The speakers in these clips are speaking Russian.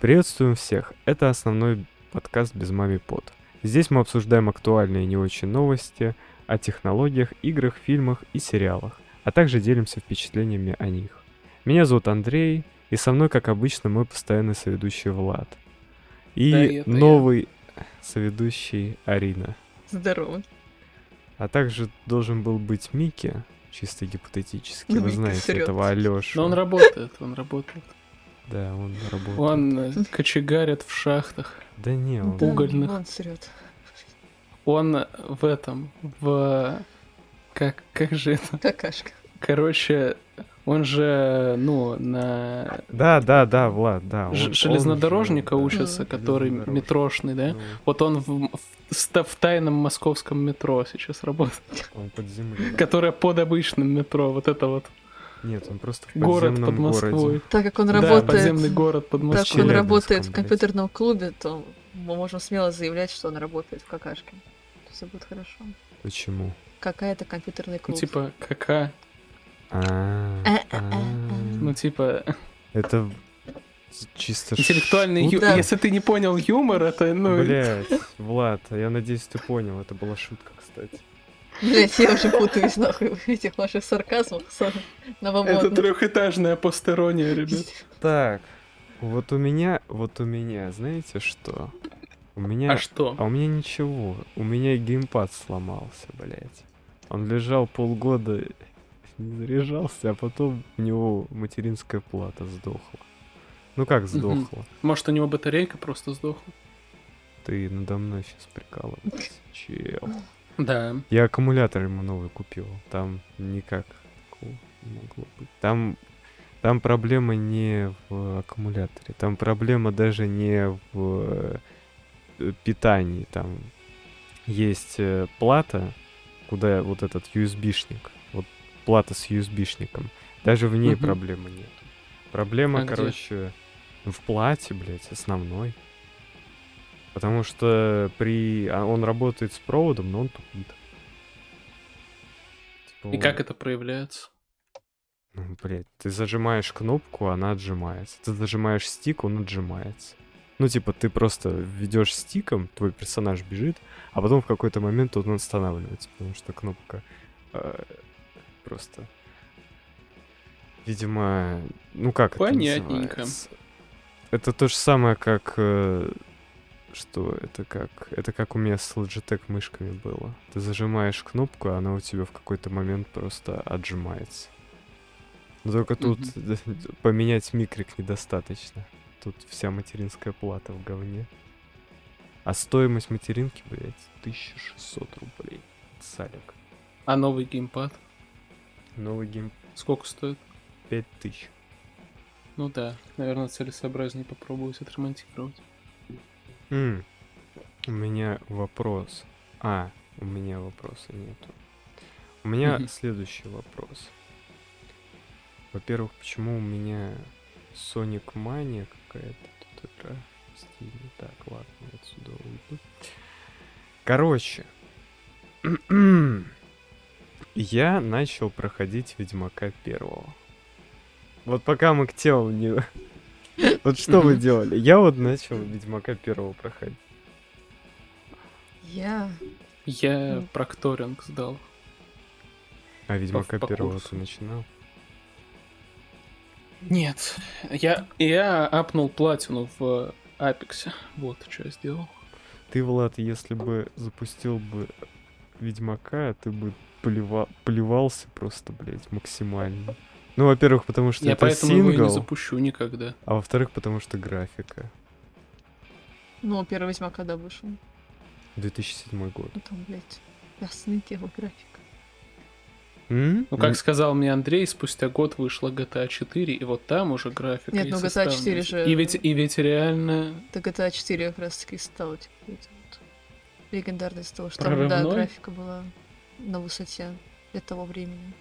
Приветствуем всех! Это основной подкаст «Без мами под». Здесь мы обсуждаем актуальные и не очень новости о технологиях, играх, фильмах и сериалах, а также делимся впечатлениями о них. Меня зовут Андрей, и со мной, как обычно, мой постоянный соведущий Влад. И Да, это я. новый соведущий Арина. Здорово. А также должен был быть Микки, чисто гипотетически. Ну, Вы Микки знаете срёт. этого Алёшу. Но он работает, он работает. Да, он работает. Он э, кочегарит в шахтах. Да не, он... Да. угольных. Он срет. Он в этом, в... Как, как же это? Какашка. Короче, он же, ну, на Да, да, да, Влад, да. он- железнодорожника он же, да. учится, Мгм. который метрошный, да? Ну, Вот он в, в, в тайном московском метро сейчас работает, он под землей. которое под обычным метро, вот это вот Нет, он просто в город под Москвой. городе. Так как он Да, работает, подземный город под так как Москвой. он работает в компьютерном клубе, то мы можем смело заявлять, что он работает в какашке. Все будет хорошо. Почему? Какая-то компьютерный Ну, клуб. типа, кака, А, Э-э-э-э. ну, типа, Это чисто интеллектуальный ю- шутка? Да. Если ты не понял юмор, это, ну... Блять, Влад, я надеюсь, ты понял. Это была шутка, кстати. Блять, я уже путаюсь нахуй в этих ваших сарказмах Это трехэтажная постерония, ребят. Так, вот у меня, вот у меня, знаете что? У меня... А что? А у меня ничего. У меня геймпад сломался, блять. Он лежал полгода, не заряжался, а потом у него материнская плата сдохла. Ну как сдохла? Может, у него батарейка просто сдохла? Ты надо мной сейчас прикалываешься, чел. Да. Я аккумулятор ему новый купил. Там никак не могло быть. Там, там проблема не в аккумуляторе. Там проблема даже не в э, питании. Там есть э, плата, куда вот этот USB-шник. Вот плата с USB-шником. Даже в ней Мгм. проблемы нет. Проблема, А где? короче, в плате, блядь, основной. Потому что при... а он работает с проводом, но он тупит. Типа И он- как это проявляется? Ну, блядь, ты зажимаешь кнопку, она отжимается. Ты зажимаешь стик, он отжимается. Ну, типа, ты просто ведешь стиком, твой персонаж бежит, а потом в какой-то момент он останавливается, потому что кнопка э, просто... Видимо, ну как это Понятненько. называется? Это то же самое, как... э, что это как? Это как у меня с Logitech мышками было. Ты зажимаешь кнопку, а она у тебя в какой-то момент просто отжимается. Но только тут поменять микрик недостаточно. Тут вся материнская плата в говне. А стоимость материнки, блядь, 1600 рублей. Салик. А новый геймпад? Новый гейм Сколько стоит? 5000. Ну да, наверное, целесообразнее попробовать отремонтировать. М, У меня вопрос. А, у меня вопроса нету. У меня Мгм. следующий вопрос. Во-первых, почему у меня Sonic Mania какая-то тут игра в Steam? Так, ладно, я отсюда уйду. Короче, я начал проходить Ведьмака первого. Вот пока мы к телу не... Вот что вы делали? Я вот начал Ведьмака первого проходить. Я... Я Ну. прокторинг сдал. А Ведьмака по первого курсу. ты начинал? Нет, я, я апнул платину в Апексе. Вот что я сделал. Ты, Влад, если бы запустил бы Ведьмака, ты бы плева- плевался просто, блядь, максимально. Ну, во-первых, потому что я это поэтому его и не сингл, запущу никогда. а во-вторых, потому что графика. Ну, первый Ведьмак когда вышел? 2007 год. Ну там, блядь, ясный дело графика. М? Ну, М, как сказал мне Андрей, спустя год вышла GTA 4, и вот там уже графика. Нет, ну, GTA составность. 4 же- И ведь, и ведь реально... Так GTA 4 как раз таки стало типа, вот легендарной того, что там, да, Прорывной? графика была на высоте для того времени.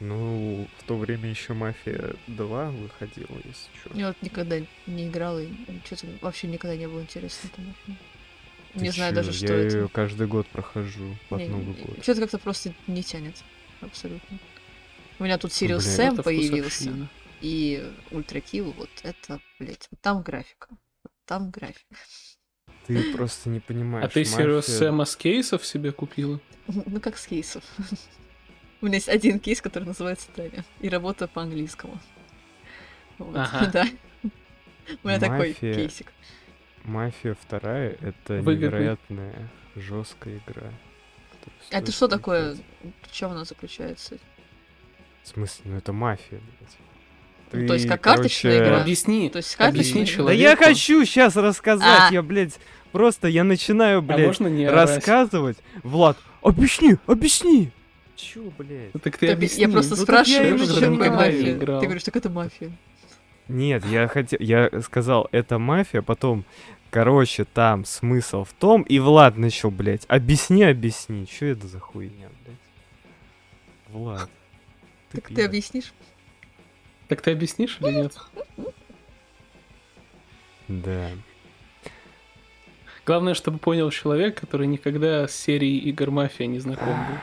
Ну, в то время еще Мафия 2 выходила, если что. Я вот никогда не играла, и что-то вообще никогда не было интересно этому. Не Ты знаю чё, даже, что я это. ее каждый год прохожу под Новый год. Что-то как-то просто не тянет. Абсолютно. У меня тут Serious Блин, Сэм появился. и Ultrakill, вот это, блядь, вот там графика. Вот там графика. Ты просто не понимаешь. А ты мафия- Сэма с кейсов себе купила? Ну, как с кейсов. У меня есть один кейс, который называется Таня. И работа по-английскому. Вот, Ага. да. У меня такой Мафия. кейсик. Мафия вторая это Выгодный. невероятная жесткая игра. А это что такое? В чем она заключается? В смысле, ну это мафия, блядь. Ну, то есть Ты, как карточная короче, игра? Объясни. То есть Объясни карточная? Да человеку. я хочу сейчас рассказать, А. я, блядь, просто я начинаю, А блядь, можно не рассказывать. Влад, объясни, объясни. Чё, блядь? Ну, Так ты Я- объясни. Я просто Ну, я и спрашиваю, что не мафия. играл. Ты говоришь, так это мафия. Нет, я хотел, я сказал, это мафия, потом, короче, там смысл в том, и Влад начал, блядь, объясни, объясни, что это за хуйня, блядь? Влад. Так ты объяснишь? Так ты объяснишь или нет? Да. Главное, чтобы понял человек, который никогда с серией игр Мафия не знаком был.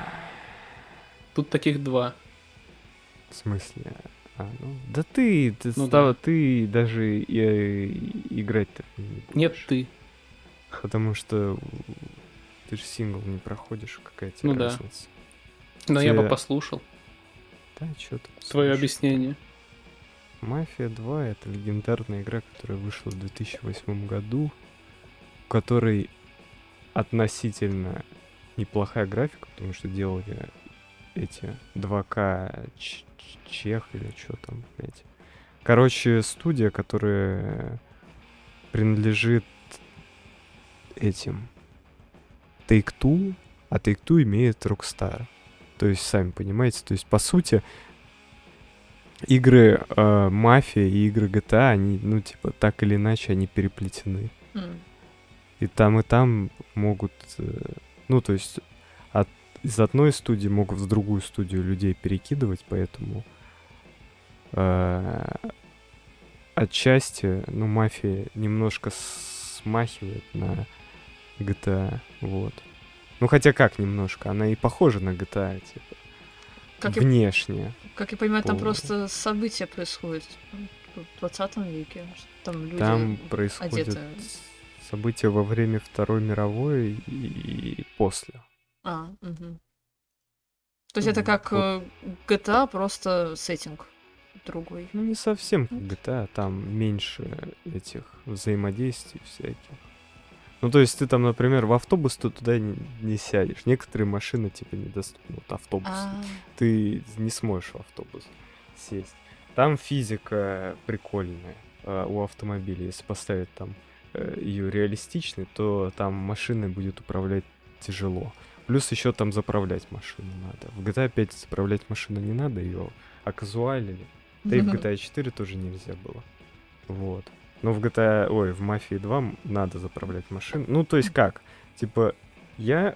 Тут таких два. В смысле? А, ну, да ты, ты, Ну стала, да. ты даже и- и- играть-то не будешь. Нет, ты. Потому что ты же сингл не проходишь, какая тебе Ну да. разница? Но я бы послушал Да, что ты твое слушаешь? объяснение. Мафия 2 это легендарная игра, которая вышла в 2008 году, у которой относительно неплохая графика, потому что делали эти 2К Ч- Ч- Чех или что там, блядь. Короче, студия, которая принадлежит этим Take-Two, а Take-Two имеет Rockstar. То есть, сами понимаете, то есть, по сути, игры э, Мафия и игры GTA, они, ну, типа, так или иначе, они переплетены. М. И там, и там могут, э, ну, то есть, из одной студии могут в другую студию людей перекидывать, поэтому э, отчасти, ну, мафия немножко смахивает на GTA, вот. Ну, хотя как немножко, она и похожа на GTA, типа, Как я, внешне. как я понимаю, там по- просто события происходят в 20 веке. Там люди Там происходят одеты. события во время Второй мировой и, и после. А, мгм. То есть это как Вот. э, GTA, просто сеттинг другой. Ну, не совсем как GTA, там меньше этих взаимодействий всяких. Ну, то есть ты там, например, в автобус ты туда не, не сядешь. Некоторые машины, типа, недоступны. Вот автобус. А, Ты не сможешь в автобус сесть. Там физика прикольная э, у автомобиля. Если поставить там ее реалистичной, то там машиной будет управлять тяжело. Плюс еще там заправлять машину надо. В GTA 5 заправлять машину не надо, ее оказуалили. Да и в GTA 4 тоже нельзя было. Вот. Но в GTA, ой, в Мафии 2 м- надо заправлять машину. Ну, то есть как? Типа, я,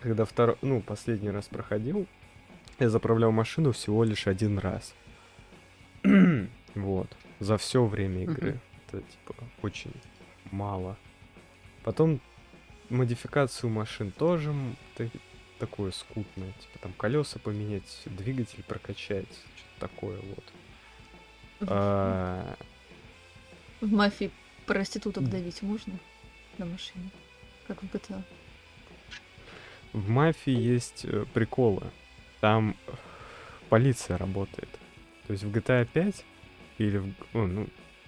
когда второй, ну, последний раз проходил, я заправлял машину всего лишь один раз. вот. За все время игры. Это, типа, очень мало. Потом модификацию машин тоже такое скутное. Типа там колеса поменять, двигатель прокачать, что-то такое вот. А, В мафии проституток давить можно на машине? Как в GTA. В мафии есть э, приколы. Там полиция работает. То есть в GTA 5 или в, о, ну,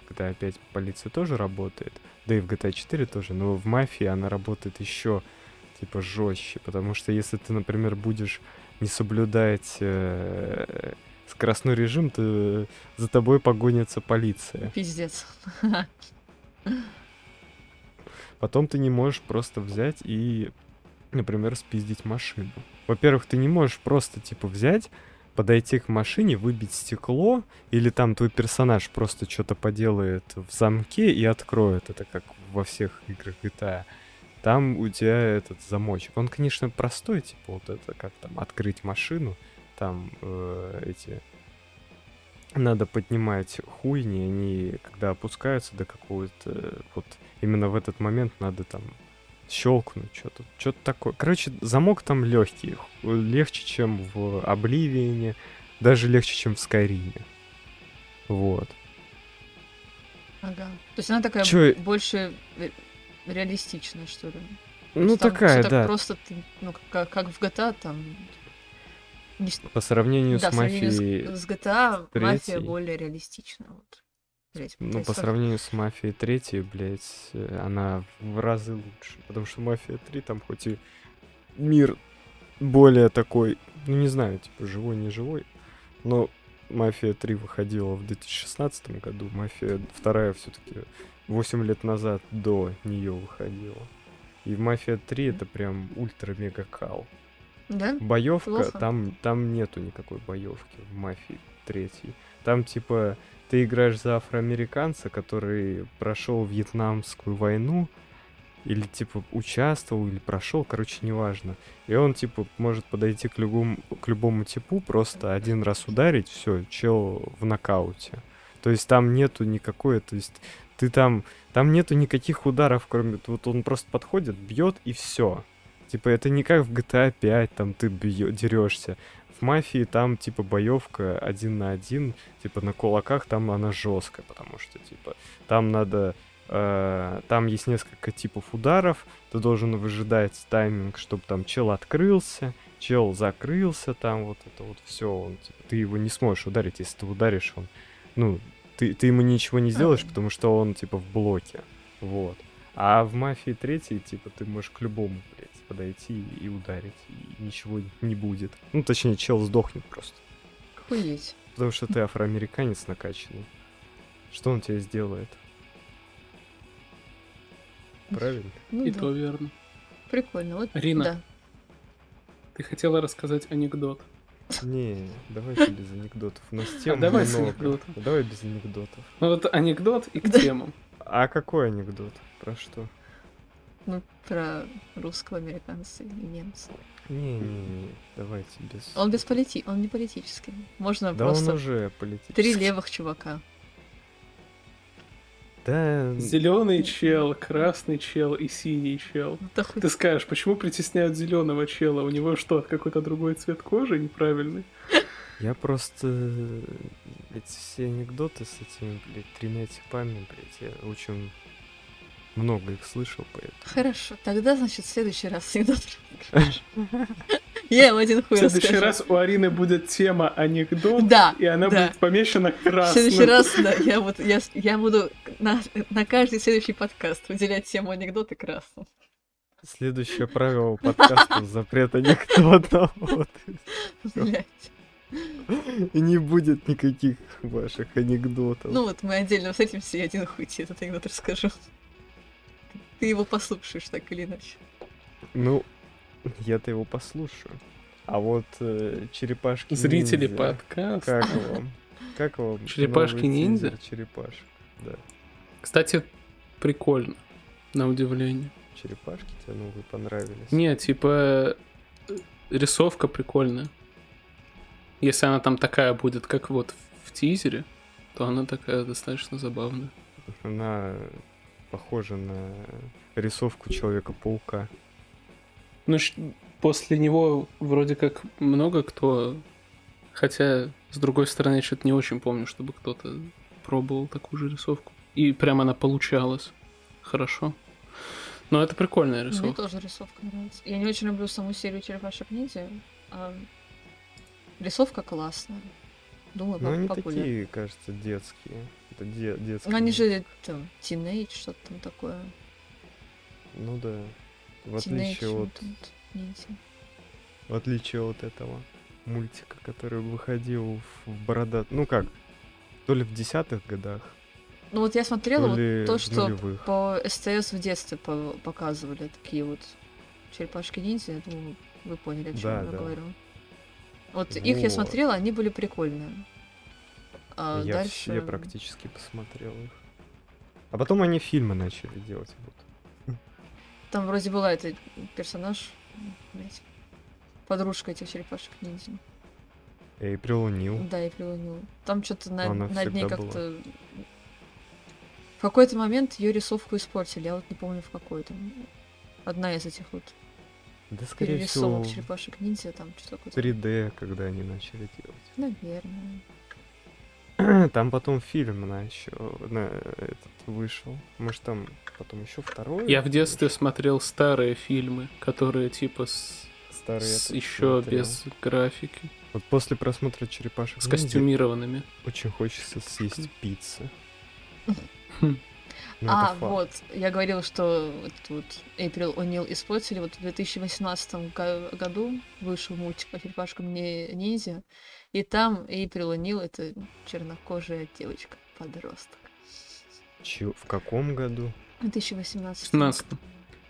GTA 5 полиция тоже работает, да и в GTA 4 тоже, но в мафии она работает еще типа жестче, потому что если ты, например, будешь не соблюдать э, скоростной режим, то за тобой погонится полиция. Пиздец. Потом ты не можешь просто взять и, например, спиздить машину. Во-первых, ты не можешь просто, типа, взять, подойти к машине, выбить стекло, или там твой персонаж просто что-то поделает в замке и откроет. Это как во всех играх GTA. Там у тебя этот замочек. Он, конечно, простой, типа, вот это как там открыть машину, там э, эти надо поднимать хуйни, они когда опускаются до какого-то вот именно в этот момент надо там щелкнуть что-то, что-то такое. Короче, замок там легкий, легче, чем в Обливине, даже легче, чем в Скайриме. Вот. Ага. То есть она такая Чё- больше ре- реалистичная, что ли. Ну, Там такая, да. Просто ты, ну, как, как в GTA, там... не с- По сравнению да, с мафией... с, с GTA мафия третьей. более реалистична. Вот. Блядь, Ну, по сравнению с мафией 3, блядь, э, она в разы лучше. Потому что мафия 3 там хоть и мир более такой, ну не знаю, типа живой, не живой, но мафия 3 выходила в 2016 году, мафия 2 все-таки 8 лет назад до нее выходила. И мафия 3 это прям ультра-мега кал. Да? Боевка, Плохо. там, там нету никакой боевки в мафии третьей. Там типа ты играешь за афроамериканца, который прошел Вьетнамскую войну, или типа участвовал, или прошел, короче, неважно. И он типа может подойти к любому, к любому типу, просто один раз ударить, все, чел в нокауте. То есть там нету никакой, то есть ты там, там нету никаких ударов, кроме вот он просто подходит, бьет и все. Типа это не как в GTA 5, там ты бьё- дерешься. В мафии там типа боевка один на один, типа на кулаках там она жесткая, потому что типа там надо э, там есть несколько типов ударов, ты должен выжидать тайминг, чтобы там чел открылся, чел закрылся, там вот это вот все, он типа, ты его не сможешь ударить, если ты ударишь, он, ну, ты, ты ему ничего не сделаешь, потому что он типа в блоке, вот. А в мафии третьей, типа, ты можешь к любому, блядь, подойти и ударить, и ничего не будет. Ну, точнее, чел сдохнет просто. Охуеть. Потому что ты афроамериканец накачанный. Что он тебе сделает? Правильно? Ну И да. то верно. Прикольно. Вот, Арина. Да. Ты хотела рассказать анекдот. Не, давайте без анекдотов. У нас тем А давай с много. анекдотом. Давай без анекдотов. Ну вот анекдот и к Да. темам. А какой анекдот? Про что? Ну, про русского американца и немца. Не-не-не, давайте без... Он без полити... Он не политический. Можно Да просто он уже политический. три левых чувака. Да, Зеленый чел, красный чел и синий чел. Ну, да хоть- Ты скажешь, почему притесняют зеленого чела? У него что, какой-то другой цвет кожи неправильный? я просто... Эти все анекдоты с этими, блядь, тремя типами, блядь, я очень много их слышал, поэтому... Хорошо, тогда, значит, в следующий раз анекдот. Я им один В хуй следующий расскажу. раз у Арины будет тема анекдот, Да, и она да. будет помечена В красным. следующий раз, да, я, вот, я, я буду на, на каждый следующий подкаст выделять тему анекдоты красным. Следующее правило подкаста — запрет анекдотов. Вот. И не будет никаких ваших анекдотов. Ну вот мы отдельно встретимся и один хуй тебе этот анекдот расскажу. Ты его послушаешь так или иначе. Ну, я-то его послушаю. А вот э, черепашки Зрители ниндзя, подкаста. Как вам? Как вам? Черепашки ниндзя? тизер Черепашек. Да. Кстати, прикольно, на удивление. Черепашки тебе новые понравились? Не, типа, рисовка прикольная. Если она там такая будет, как вот в тизере, то она такая достаточно забавная. Она похожа на рисовку Человека-паука. Ну, после него вроде как много кто... Хотя, с другой стороны, я что-то не очень помню, чтобы кто-то пробовал такую же рисовку. И прям она получалась хорошо. Но это прикольная Мне рисовка. тоже рисовка нравится. Я не очень люблю саму серию черепашек ниндзя. а рисовка классная. Думаю, Но они популярна. такие, кажется, детские. Это де- детские. Ну, они же там тинейдж, что-то там такое. Ну да. В отличие от, в отличие от этого мультика, который выходил в бородат... Ну как, то ли в десятых годах, Ну вот я смотрела то вот то, что нулевых. по СТС в детстве по- показывали такие вот черепашки ниндзя. Я думаю, вы поняли, о чем Да, я да. говорю. Вот их я смотрела, они были прикольные. А Я дальше... все практически посмотрел их. А потом они фильмы начали делать. Вот. Там вроде была эта персонаж, блядь, подружка этих черепашек ниндзя. И прилунил. Да, и прилунила. Там что-то на, Она над ней как-то... В какой-то момент ее рисовку испортили, я вот не помню в какой там. Одна из этих вот Да, скорее всего, черепашек ниндзя, там что-то такое. 3D, когда они начали делать. Наверное. Там потом фильм на еще на этот вышел. Может там потом еще второй? Я в детстве смотрел старые фильмы, которые типа с, Старый я с еще смотрел. без графики, Вот после просмотра черепашек с ниндзя костюмированными. очень хочется съесть пиццы. Хм. Ну, а, вот, я говорила, что вот, вот Эйприл О'Нил испортили. Вот в 2018 га- году вышел мультик по черепашкам не ниндзя. И там Эйприл О'Нил это чернокожая девочка, подросток. Чё, в каком году? В 2018. 17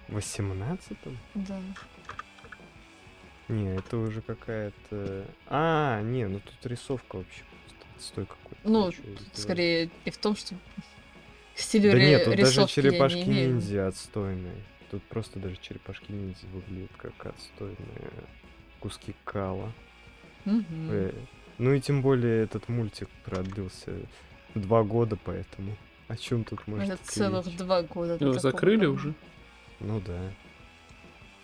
В 18-м? Да. Не, это уже какая-то... А, не, ну тут рисовка вообще просто отстой какой-то. Ну. Скорее и в том, что к стилю Да ре- нет, тут даже не черепашки ниндзя отстойные. Тут просто даже черепашки ниндзя выглядят как отстойные куски кала. Э, Ну и тем более этот мультик продлился два года, поэтому о чем тут может Это целых речь? два года. Его закрыли уже? Ну да.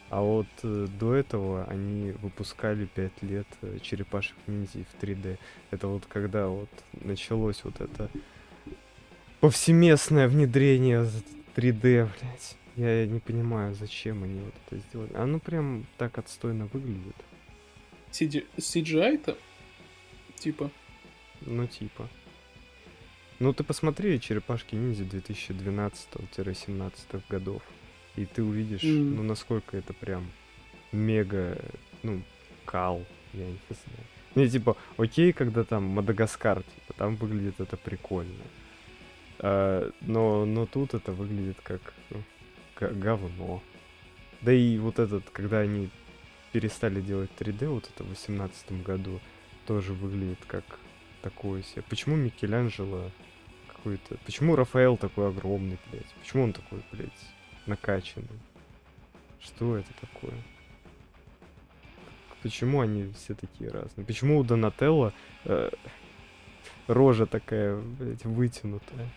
А вот э, до этого они выпускали пять лет э, черепашек ниндзя в 3D. Это вот когда вот началось вот это повсеместное внедрение з- 3D, блядь. Я не понимаю, зачем они вот это сделали. Оно прям так отстойно выглядит. CG CGI-то? Типа. Ну, типа. Ну, ты посмотри черепашки ниндзя 2012-17 годов. И ты увидишь, Мгм. ну, насколько это прям мега, ну, кал, я не знаю. Не, типа, окей, когда там Мадагаскар, типа, там выглядит это прикольно. А, но, но тут это выглядит как, ну, га- говно. Да и вот этот, когда они перестали делать 3D, вот это в 18 году, тоже выглядит как такое себе. Почему Микеланджело какой-то... Почему Рафаэл такой огромный, блядь? Почему он такой, блядь, накачанный? Что это такое? Почему они все такие разные? Почему у Донателло э, рожа такая, блядь, вытянутая?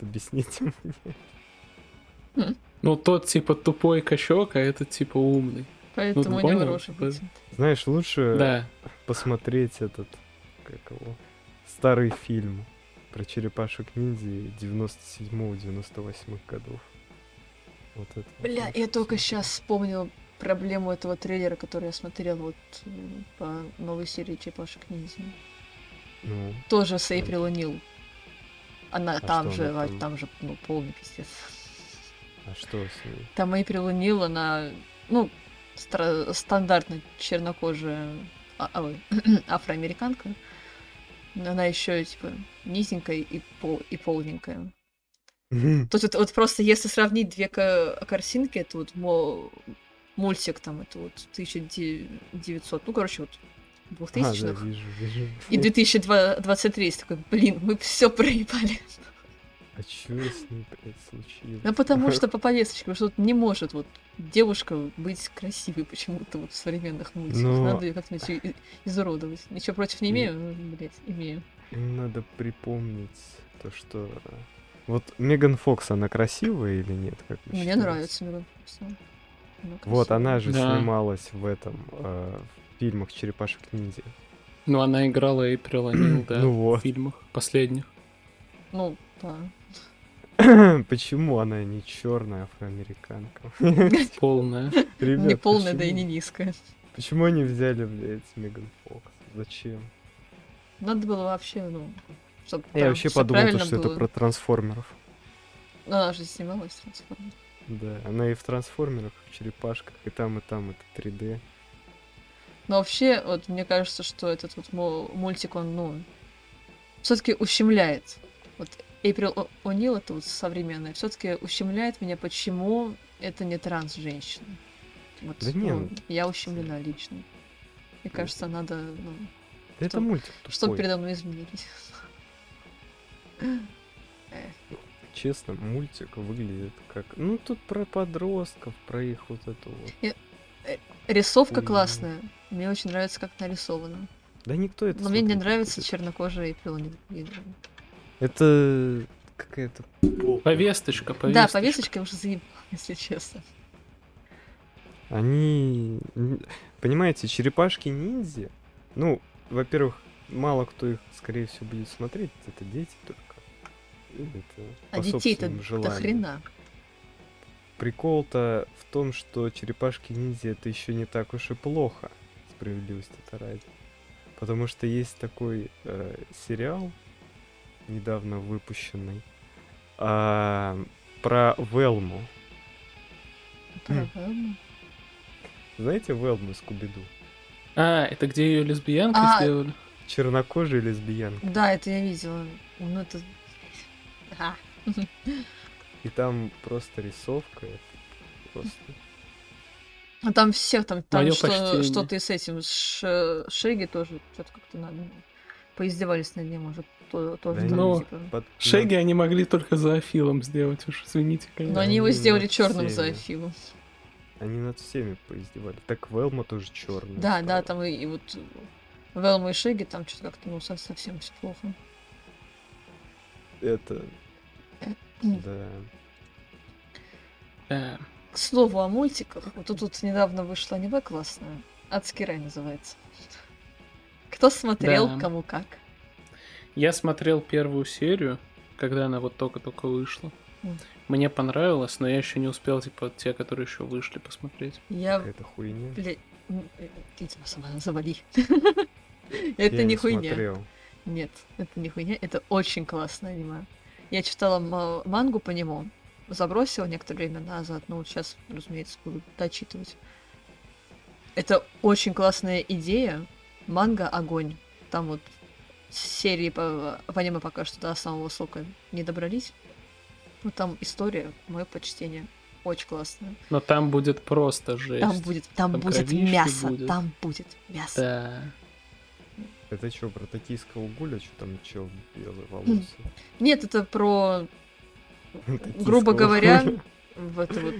Объясните мне. Ну, тот типа тупой качок, а этот типа умный. Поэтому ты у него понял? рожа Типа- вытянута. Знаешь, лучше Да. посмотреть этот, как его, старый фильм про черепашек ниндзя 97-98 годов. Вот это. вот Бля, лучше я только сейчас вспомнил проблему этого трейлера, который я смотрел вот м, по новой серии Черепашек Ниндзя. Ну, Тоже с Эйприл О'Нил. Она А там же, она там? там же, ну, полный пиздец. а что с ней? Там Эйприл О'Нил, она, ну, стра- стандартно чернокожая а- а, афроамериканка. Но она еще типа низенькая и, пол, и полненькая. То есть вот, вот просто если сравнить две ка- картинки, это вот мо- мультик там, это вот 1900, ну, короче, вот А, да, 2000-х. вижу, вижу. И 2023 есть такой, блин, мы все проебали. А чё с ней, блядь, случилось? Ну, потому что по повесточке, потому что не может вот девушка быть красивой почему-то вот в современных мультиках. Но- Надо ее как-нибудь и- и- изуродовать. Ничего против не имею, ну, блядь, имею. Им надо припомнить то, что... Вот Меган Фокс, она красивая или нет? Как Мне считаете? нравится Меган Фокс, да. Вот, она же Да. снималась в этом, э, в фильмах Черепашек Ниндзя. Ну, она играла Эйприл О'Нил, да, Ну в вот. фильмах последних. Ну, да. Почему она не черная афроамериканка? Полная. Ребят, не полная, да и не низкая. Почему они взяли, блядь, Меган Фокс? Зачем? Надо было вообще, ну, чтобы Я вообще подумал, то, что это про трансформеров. Ну, она же снималась в «Трансформерах». Да, она и в трансформерах, и в черепашках, и там, и там это 3D. Но вообще, вот мне кажется, что этот вот мультик, он, ну, все-таки ущемляет. Вот Эйприл О'Нил, это вот современная, все-таки ущемляет меня, почему это не транс-женщина. Вот, Да ну, ну- я ущемлена лично. Мне кажется, надо, ну, Да это Что- мультик что тупой. передо мной изменились. Честно, мультик выглядит как... Ну, тут про подростков, про их вот эту вот... Рисовка Хуйня. классная. Мне очень нравится, как нарисовано. Да никто это Но мне не нравится чернокожая Эйприл О'Нил. Это какая-то... Повесточка, повесточка. Да, повесточка я уже заебала, если честно. Они... Понимаете, черепашки ниндзя... Ну, во-первых, мало кто их, скорее всего, будет смотреть. Это дети только. Это А детей-то до хрена. Прикол-то в том, что черепашки-ниндзя это еще не так уж и плохо. Справедливости это ради. Потому что есть такой э, сериал, недавно выпущенный, а, про Велму. Правильно. Знаете Велму из Кубиду? А, это где ее лесбиянкой А. сделали? Чернокожая лесбиянка. Да, это я видела. Ну, это... А, И там просто рисовка. Просто... А там всех, там, там Моё что, почтение. что ты с этим, Ш- Шеги тоже, что-то как-то надо, поиздевались над ним уже, то- тоже Да там, ну, типа. под- Шеги они могли только за Афилом сделать, уж извините, конечно. Но они его сделали черным всеми. за Афилу. Они над всеми поиздевали. Так Велма тоже черная. Да, да, там и, и вот Велма и Шеги, там что-то как-то, ну, со- совсем все плохо. Это... Да. Да. К слову о мультиках, вот тут, тут недавно вышло аниме классное, Адский рай называется. Кто смотрел, Да. кому как. Я смотрел первую серию, когда она вот только-только вышла. М. Мне понравилось, но я еще не успел, типа, те, которые еще вышли, посмотреть. Я, Какая-то хуйня. блядь, м, э, ты тебя сама завали. Это не хуйня. смотрел. Нет, это не хуйня, это очень классное аниме. Я читала ма- мангу по нему, забросила некоторое время назад, но вот сейчас, разумеется, буду дочитывать. Это очень классная идея. Манга огонь. Там вот серии по, по аниме пока что до самого высокого не добрались. Ну там история, мое почтение. Очень классная. Но там будет просто жесть. Там будет, там, Там будет мясо, будет. там будет мясо. Да. Это что, про токийского гуля? Что там чел белый волосы? Нет, это про, грубо говоря, в это вот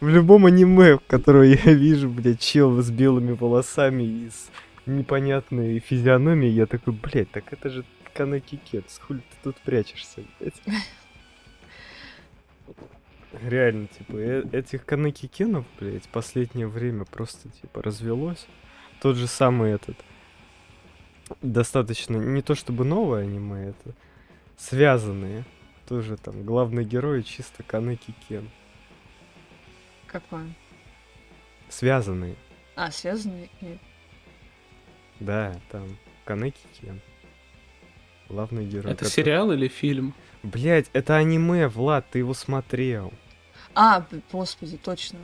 В любом аниме, которое я вижу, блядь, чел с белыми волосами и с непонятной физиономией, я такой, блядь, так это же Канеки Кетс, хули ты тут прячешься, блядь? Реально, типа, э- этих Канеки Кенов, блядь, последнее время просто, типа, развелось. Тот же самый этот, достаточно, не то чтобы новое аниме, это связанные. Тоже там главный герой чисто Канеки Кен. какое? Связанные. А, связанные? Нет. Да, там Канеки Кен. Главный герой. Это который- сериал или фильм? Блять, это аниме, Влад, ты его смотрел. А, господи, точно.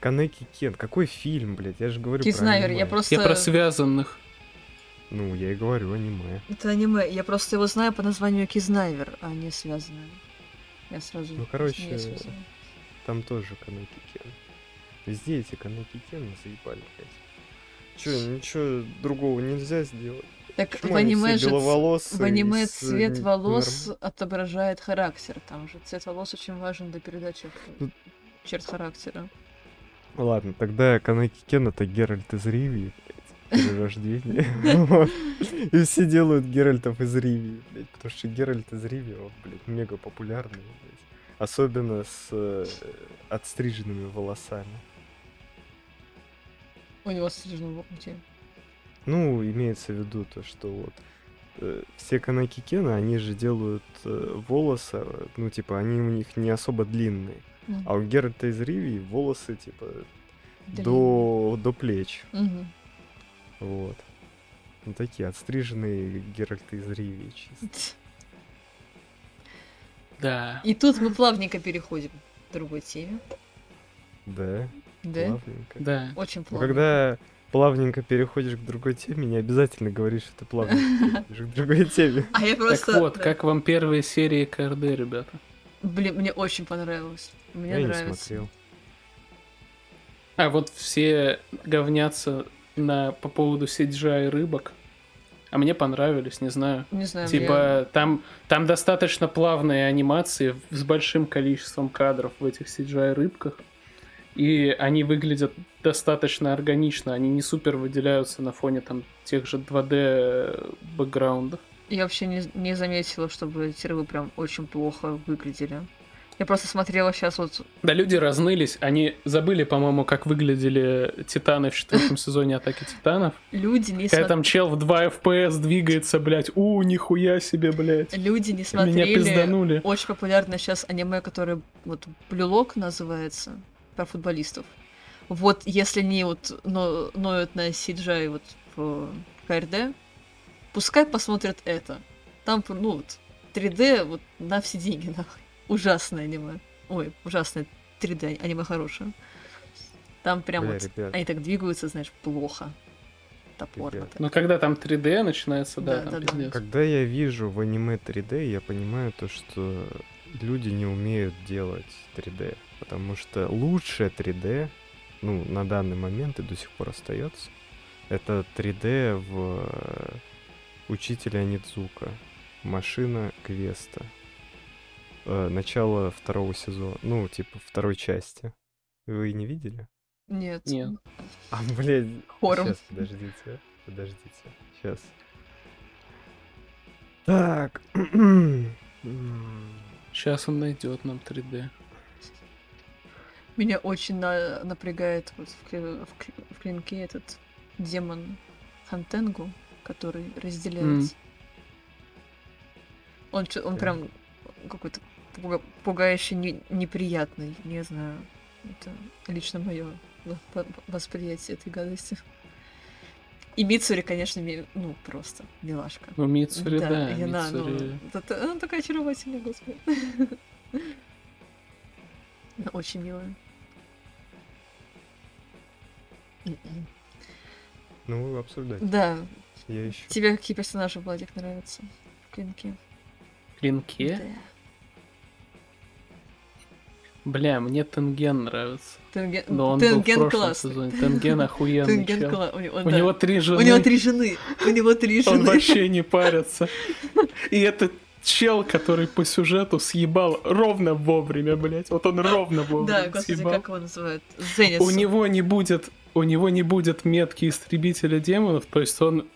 Канеки Кен. Какой фильм, блядь? Я же говорю Кизнайвер, про я аниме. просто... Я про связанных. Ну, я и говорю аниме. Это аниме, я просто его знаю по названию Кизнайвер, а не связанное. Я сразу... Ну, короче. Там тоже Канеки Кен. Везде эти Канеки Кен заебали, блядь. Чё, ничего другого нельзя сделать? Так Почему в аниме же... В аниме с, цвет волос норм- отображает характер. Там же цвет волос очень важен для передачи Ну, черт характера. Ладно, тогда Канеки Кен это Геральт из Ривии, блядь. Перерождение. Вот. И все делают Геральтов из Ривии, блядь. Потому что Геральт из Ривии, он, блядь, мега популярный, блядь. Особенно с э, отстриженными волосами. У него в локте. Ну, имеется в виду то, что вот э, все канаки Кена, они же делают э, волосы, ну, типа, они у них не особо длинные. Мгм. А у Геральта из Ривии волосы, типа, Длинные. до, до плеч. Мгм. Вот. Ну, такие отстриженные Геральты из Ривии чисто. Да. И тут мы плавненько переходим к другой теме. Да, Да? плавненько. Да. Очень Но плавно. когда плавненько переходишь к другой теме, не обязательно говоришь, что ты плавненько переходишь к другой теме. А я просто... Так вот, да. как вам первые серии КРД, ребята? Блин, мне очень понравилось. Мне Я не нравится. смотрел. А вот все говнятся на, по поводу CGI рыбок. А мне понравились, не знаю. Не знаю, Типа, там, там достаточно плавные анимации с большим количеством кадров в этих CGI-рыбках. И они выглядят достаточно органично. Они не супер выделяются на фоне там тех же 2D бэкграундов. я вообще не, не заметила, чтобы рыбы прям очень плохо выглядели. Я просто смотрела сейчас вот... Да, люди разнылись. Они забыли, по-моему, как выглядели Титаны в четвертом сезоне Атаки Титанов. Люди не смотрели... там чел в 2 FPS двигается, блядь. У, нихуя себе, блядь. Люди не Меня смотрели... пизданули. Очень популярное сейчас аниме, которое вот Блюлок называется, про футболистов. Вот если не вот но, ноют на CGI вот в КРД, пускай посмотрят это. Там, ну вот, 3D вот на все деньги, нахуй. Ужасное аниме. Ой, ужасное 3D, аниме хорошее. Там прям Бля, вот, ребят. они так двигаются, знаешь, плохо. Топорно так. Ну, когда там 3D начинается, да, Да, там да, да. Когда я вижу в аниме 3D, я понимаю то, что люди не умеют делать 3D. Потому что лучшее 3D, ну, на данный момент и до сих пор остается, это 3D в э, Учителя Нидзука. Машина Квеста. Э, Начало второго сезона. Ну, типа, второй части. Вы не видели? Нет. Нет. А, блядь. Хором. Сейчас, подождите. Подождите. Сейчас. Так. Сейчас он найдет нам 3D. Меня очень на- напрягает вот в, кле- в кл- в клинке этот демон Хантенгу, который разделяет. Он, чё- он Да. прям какой-то пуга- пугающе не- неприятный, не знаю. Это лично мое восприятие этой гадости. И Мицури, конечно, ми- ну, просто милашка. Ну, Мицури, да, и она, ну, Мицури. это- она такая очаровательная, господи. Она очень милая. Ну, обсуждать. Да, Я еще. тебе какие персонажи, Владик, нравятся в клинке? Клинке? Да. Бля, мне Тенген нравится. Тенген, Но он был в Тенген классный. сезоне. Тенген охуенный Тенген чел. кла- У, него- У да. него три жены. У него три жены. У него три Он жены. вообще не парится. И этот чел, который по сюжету съебал ровно вовремя, блядь. Вот он ровно Да, вовремя господи, съебал. как его называют? Зенис. У него не будет, у него не будет метки истребителя демонов, то есть он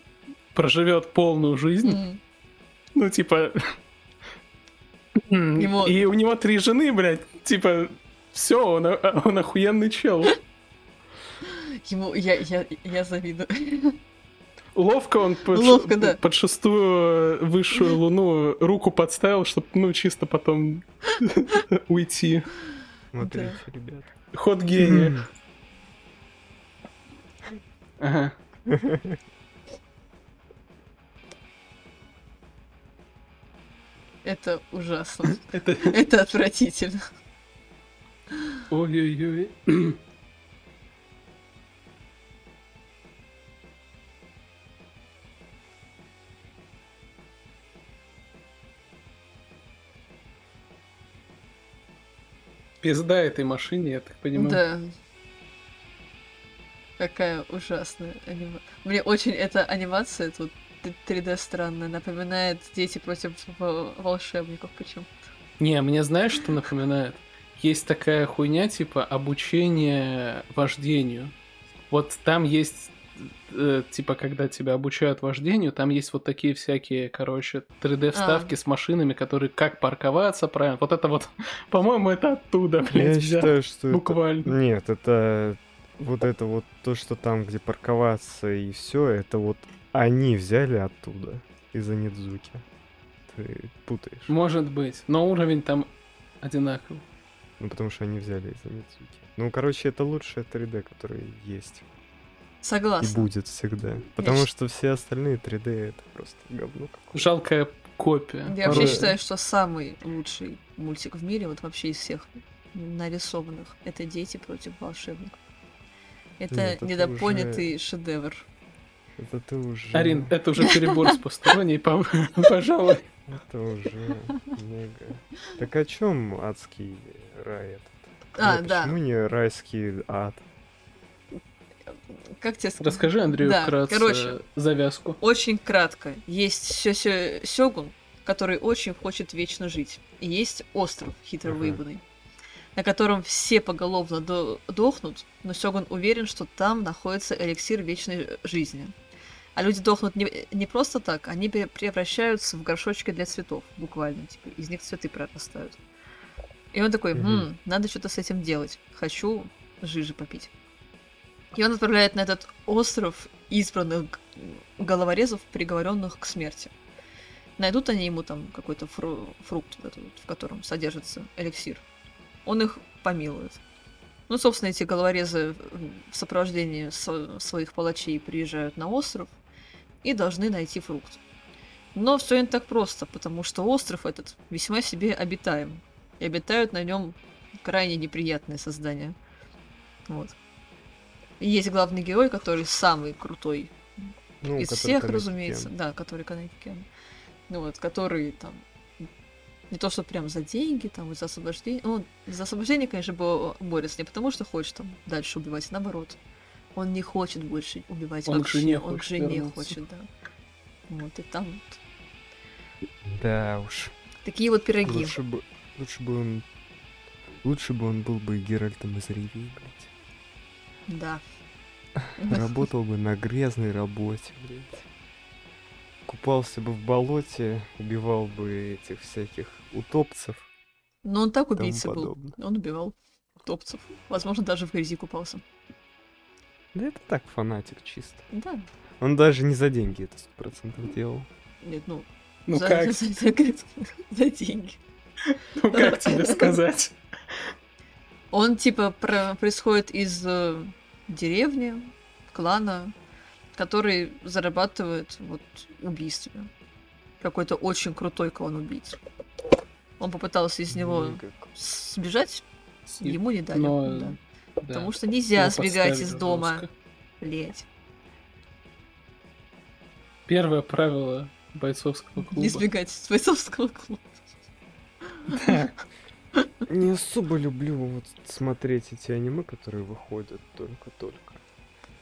проживет полную жизнь, М. ну типа, Ему- и у него три жены, блядь, типа, все, он, он охуенный чел. Ему, я, я, я завидую. Ловко он под, Ловко, да. под шестую высшую луну руку подставил, чтобы, ну, чисто потом уйти. Смотрите, ребят. Ход гения. Ага. Это ужасно. Это... Это отвратительно. Ой-ой-ой. Пизда этой машине, я так понимаю. Да. Какая ужасная анима... Мне очень эта анимация тут 3D странная, напоминает «Дети против во- волшебников» почему Не, мне знаешь, что напоминает? Есть такая хуйня, типа обучение вождению. Вот там есть, э, типа, когда тебя обучают вождению, там есть вот такие всякие, короче, 3D-вставки с машинами, которые как парковаться правильно. Вот это вот, по-моему, это оттуда, блядь, Я взято. считаю, что это... Буквально. Нет, это вот это вот то, что там, где парковаться и все, это вот они взяли оттуда из-за Нидзуки. Ты путаешь. Может быть, но уровень там одинаковый. Ну, потому что они взяли из-за Мидзуки. Ну, короче, это лучшее 3D, которое есть. И Согласна. будет всегда. Потому щ- что все остальные 3D это просто говно какое-то. Жалкая копия. Я вообще Порой- считаю, что самый лучший мультик в мире, вот вообще из всех нарисованных, это «Дети против волшебников». Это Нет, это недопонятый шедевр. Это ты уже... Арин, это уже перебор с посторонней, по- пожалуй. Это уже мега. Так о чем адский рай этот? А, да. Почему не райский ад? Как тебе сказать? Расскажи Андрею Да, вкратце короче. завязку. Очень кратко. Есть Сё- Сёгун, который очень хочет вечно жить. И есть остров хитро Ага. выебанный, на котором все поголовно до- дохнут, но Сёгун уверен, что там находится эликсир вечной жизни. А люди дохнут не, не просто так, они пре- превращаются в горшочки для цветов, буквально. Типа, из них цветы прорастают. И он такой, Мгм. «М, надо что-то с этим делать. Хочу жижи попить. И он отправляет на этот остров избранных головорезов, приговоренных к смерти. Найдут они ему там какой-то фру- фрукт, вот этот в котором содержится эликсир. Он их помилует. Ну, собственно, эти головорезы в сопровождении со- своих палачей приезжают на остров и должны найти фрукт. Но все не так просто, потому что остров этот весьма себе обитаем. И обитают на нем крайне неприятные создания. Вот. И есть главный герой, который самый крутой Ну, из всех, разумеется. Да, который Канеки Кен. Ну вот, который там не то, что прям за деньги, там, за освобождение. Ну, за освобождение, конечно, бо- борется не потому, что хочет там дальше убивать, а наоборот. Он не хочет больше убивать Он к вообще. жене он к хочет жене вернуться. хочет, да. Вот, и там вот Да уж. такие вот пироги. Лучше бы, лучше бы он... Лучше бы он был бы Геральтом из Ривии, блядь. Да. Работал бы на грязной работе, блядь. Купался бы в болоте, убивал бы этих всяких утопцев Но он так убийца был. Он убивал топцев. Возможно, даже в грязи купался. Да это так, фанатик чисто. Да. Он даже не за деньги это сто процентов делал. Нет, ну, Ну за, как? за- за- за деньги. Ну как тебе сказать? Он типа про- происходит из э, деревни, клана, который зарабатывает вот убийствами. Какой-то очень крутой клан убийц. Он попытался из него Никак. сбежать, ему не дали. Но, да. да, Потому что нельзя его сбегать из дома. жестко. Блять. Первое правило бойцовского клуба. Не сбегать из бойцовского клуба. Да. Не особо люблю вот смотреть эти аниме, которые выходят только-только.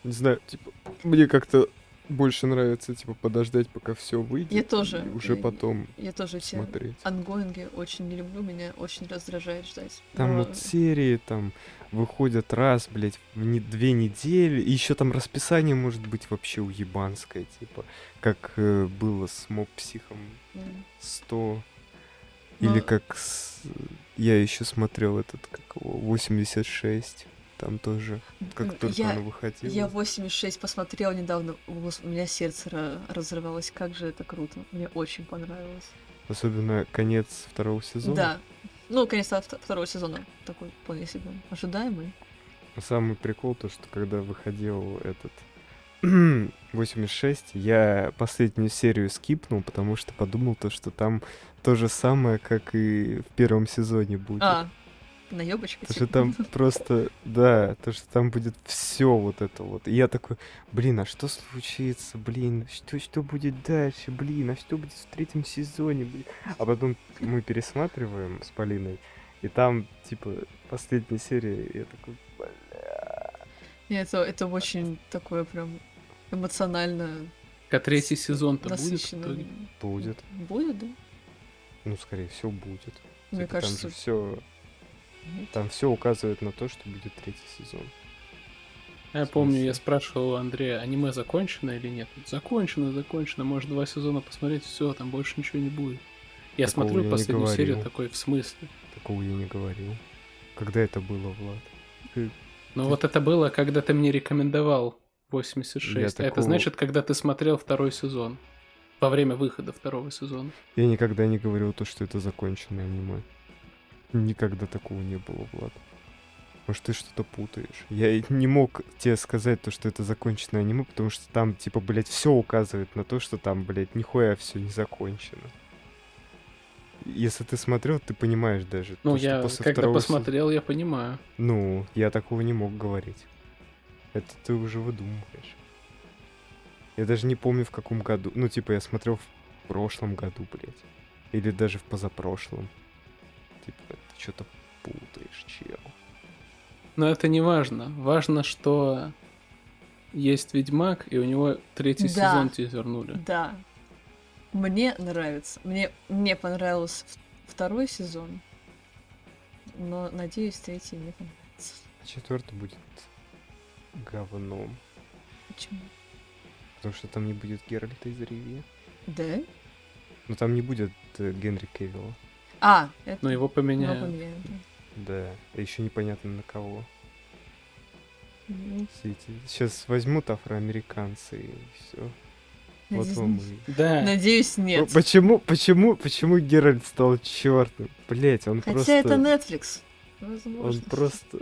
Не знаю, типа, мне как-то больше нравится, типа, подождать, пока все выйдет. Я тоже. И уже Я- потом Я тоже смотреть. ангоинги очень не люблю, меня очень раздражает ждать. Там Но вот серии там выходят раз, блядь, в не- две недели. И еще там расписание может быть вообще уебанское, типа, как э, было с Моб Психом м, 100. Или Но- как с... я еще смотрел этот, как его, 86. Там тоже, как только я, оно выходило. я 86 посмотрела недавно, у меня сердце ра- разрывалось, как же это круто, мне очень понравилось. Особенно конец второго сезона. Да, ну, конец вт- второго сезона такой, вполне себе ожидаемый. Самый прикол то, что когда выходил этот 86, я последнюю серию скипнул, потому что подумал то, что там то же самое, как и в первом сезоне будет. А, наебочка. То, что там просто, да, то, что там будет все вот это вот. И я такой, блин, а что случится, блин, что, что будет дальше, блин, а что будет в третьем сезоне, блин. А потом мы пересматриваем с Полиной, и там, типа, последняя серия, и я такой, бля. Это, это очень такое прям эмоционально А третий сезон-то будет насыщенно. итоге? Будет. Будет, да? Ну, скорее всего, будет. Мне Типа, кажется, Там же все, нет. Там все указывает на то, что будет третий сезон. Я В помню, я смысле? спрашивал у Андрея, аниме закончено или нет? Он, Закончено, закончено, может два сезона посмотреть, все, там больше ничего не будет. Я Такого смотрю я последнюю серию, такой, в смысле? Такого я не говорил. Когда это было, Влад? Ну вот это было, когда ты мне рекомендовал 86. Я А это такого- значит, когда ты смотрел второй сезон. Во время выхода второго сезона. Я никогда не говорил то, что это законченное аниме. Никогда такого не было, Влад. Может, ты что-то путаешь. Я не мог тебе сказать то, что это законченное аниме, потому что там, типа, блядь, все указывает на то, что там, блядь, нихуя все не закончено. Если ты смотрел, ты понимаешь даже. Ну, то, я когда второго посмотрел, я понимаю. Ну, я такого не мог говорить. Это ты уже выдумываешь. Я даже не помню в каком году. Ну, типа, я смотрел в прошлом году, блядь. Или даже в позапрошлом. Типа, ты что-то путаешь, чел. Но это не важно. Важно, что есть Ведьмак, и у него третий Да. сезон тизернули. Да. Мне нравится. Мне, мне понравился второй сезон. Но, надеюсь, третий мне понравится. А четвертый будет говном. Почему? Потому что там не будет Геральта из Ривии. Да? Но там не будет э, Генри Кевилла. А, это... Но его его поменяют. поменяют, да. Да, а еще непонятно на кого. Ну. Сейчас возьмут афроамериканцы и все. Вот вам и... Да. Надеюсь, нет. Почему, почему, почему Геральт стал черным? Блять, он Хотя просто... это Netflix. Возможно. Он просто...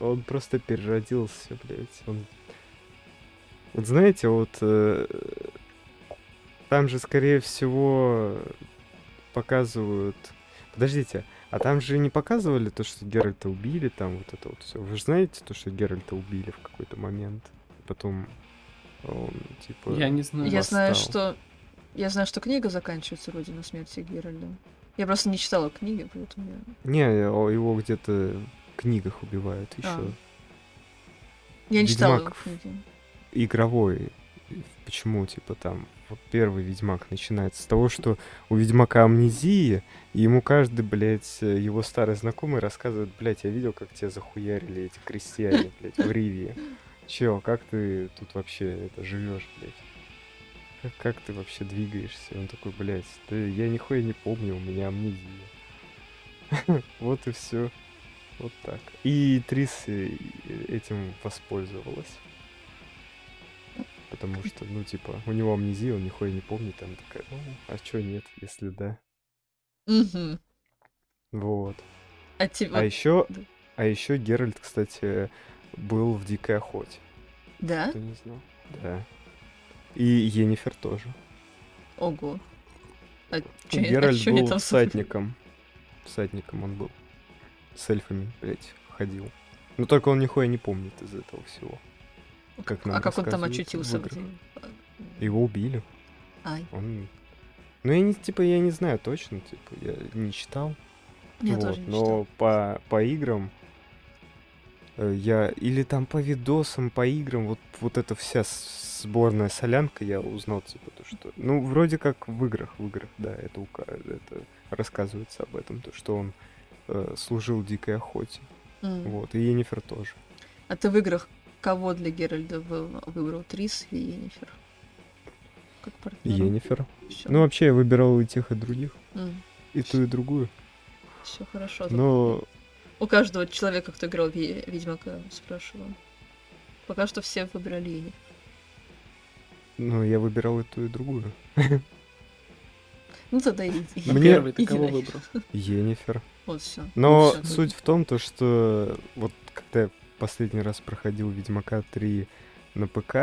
Он просто переродился, блядь. Он... Вот знаете, вот... э, Там же, скорее всего, показывают... Подождите, а там же не показывали то, что Геральта убили, там вот это вот все. Вы же знаете то, что Геральта убили в какой-то момент? Потом он, типа... Я не знаю. Я знаю, что... Я знаю, что книга заканчивается «Родина смерти Геральда». Я просто не читала книги, поэтому я... Не, его где-то в книгах убивают еще. А. Я не читала Ведьмак. книги. игровой. Почему, типа, там, вот первый Ведьмак начинается с того, что у Ведьмака амнезия, и ему каждый, блядь, его старый знакомый рассказывает, блядь, я видел, как тебя захуярили эти крестьяне, блядь, в Ривии. Чел, как ты тут вообще это живешь, блядь? Как, как ты вообще двигаешься? Он такой, блядь, да я нихуя не помню, у меня амнезия. Вот и все. Вот так. И Трис э, этим воспользовалась. Потому что, ну, типа, у него амнезия, он нихуя не помнит. Она такая, ну, а чё нет, если да? Мгм. Вот. А тебе... А еще, да. а еще Геральт, кстати, был в Дикой Охоте. Да? Кто не знал? Да. И Енифер тоже. Ого. А Геральт а чё они был там всадником. Всадником он был. С эльфами, блядь, ходил. Но только он нихуя не помнит из этого всего. Как нам А как он там очутился? где? Его убили. Ай, Он... Ну, я не, типа, я не знаю точно, типа, я не читал. я вот, тоже не но читала. по, по играм э, я... Или там по видосам, по играм, вот, вот эта вся сборная солянка, я узнал, типа, то, что... Ну, вроде как в играх, в играх, да, это, ука- это рассказывается об этом, то, что он э, служил дикой охоте. М. Вот, и Енифер тоже. А ты в играх кого для Геральда вы- выбрал? Трис или Енифер? Как партнера? Енифер. Всё. Ну, вообще, я выбирал и тех, и других. М, И ту, и другую. всё хорошо. Но У каждого человека, кто играл в Ве- Ведьмака, спрашивал. Пока что все выбрали Енифер. ну, я выбирал и ту, и другую. Ну тогда иди. Мне- первый ты Иди кого выбрал? Енифер. Вот все. Но всё. суть в том, то, что вот когда я последний раз проходил Ведьмака 3 на ПК,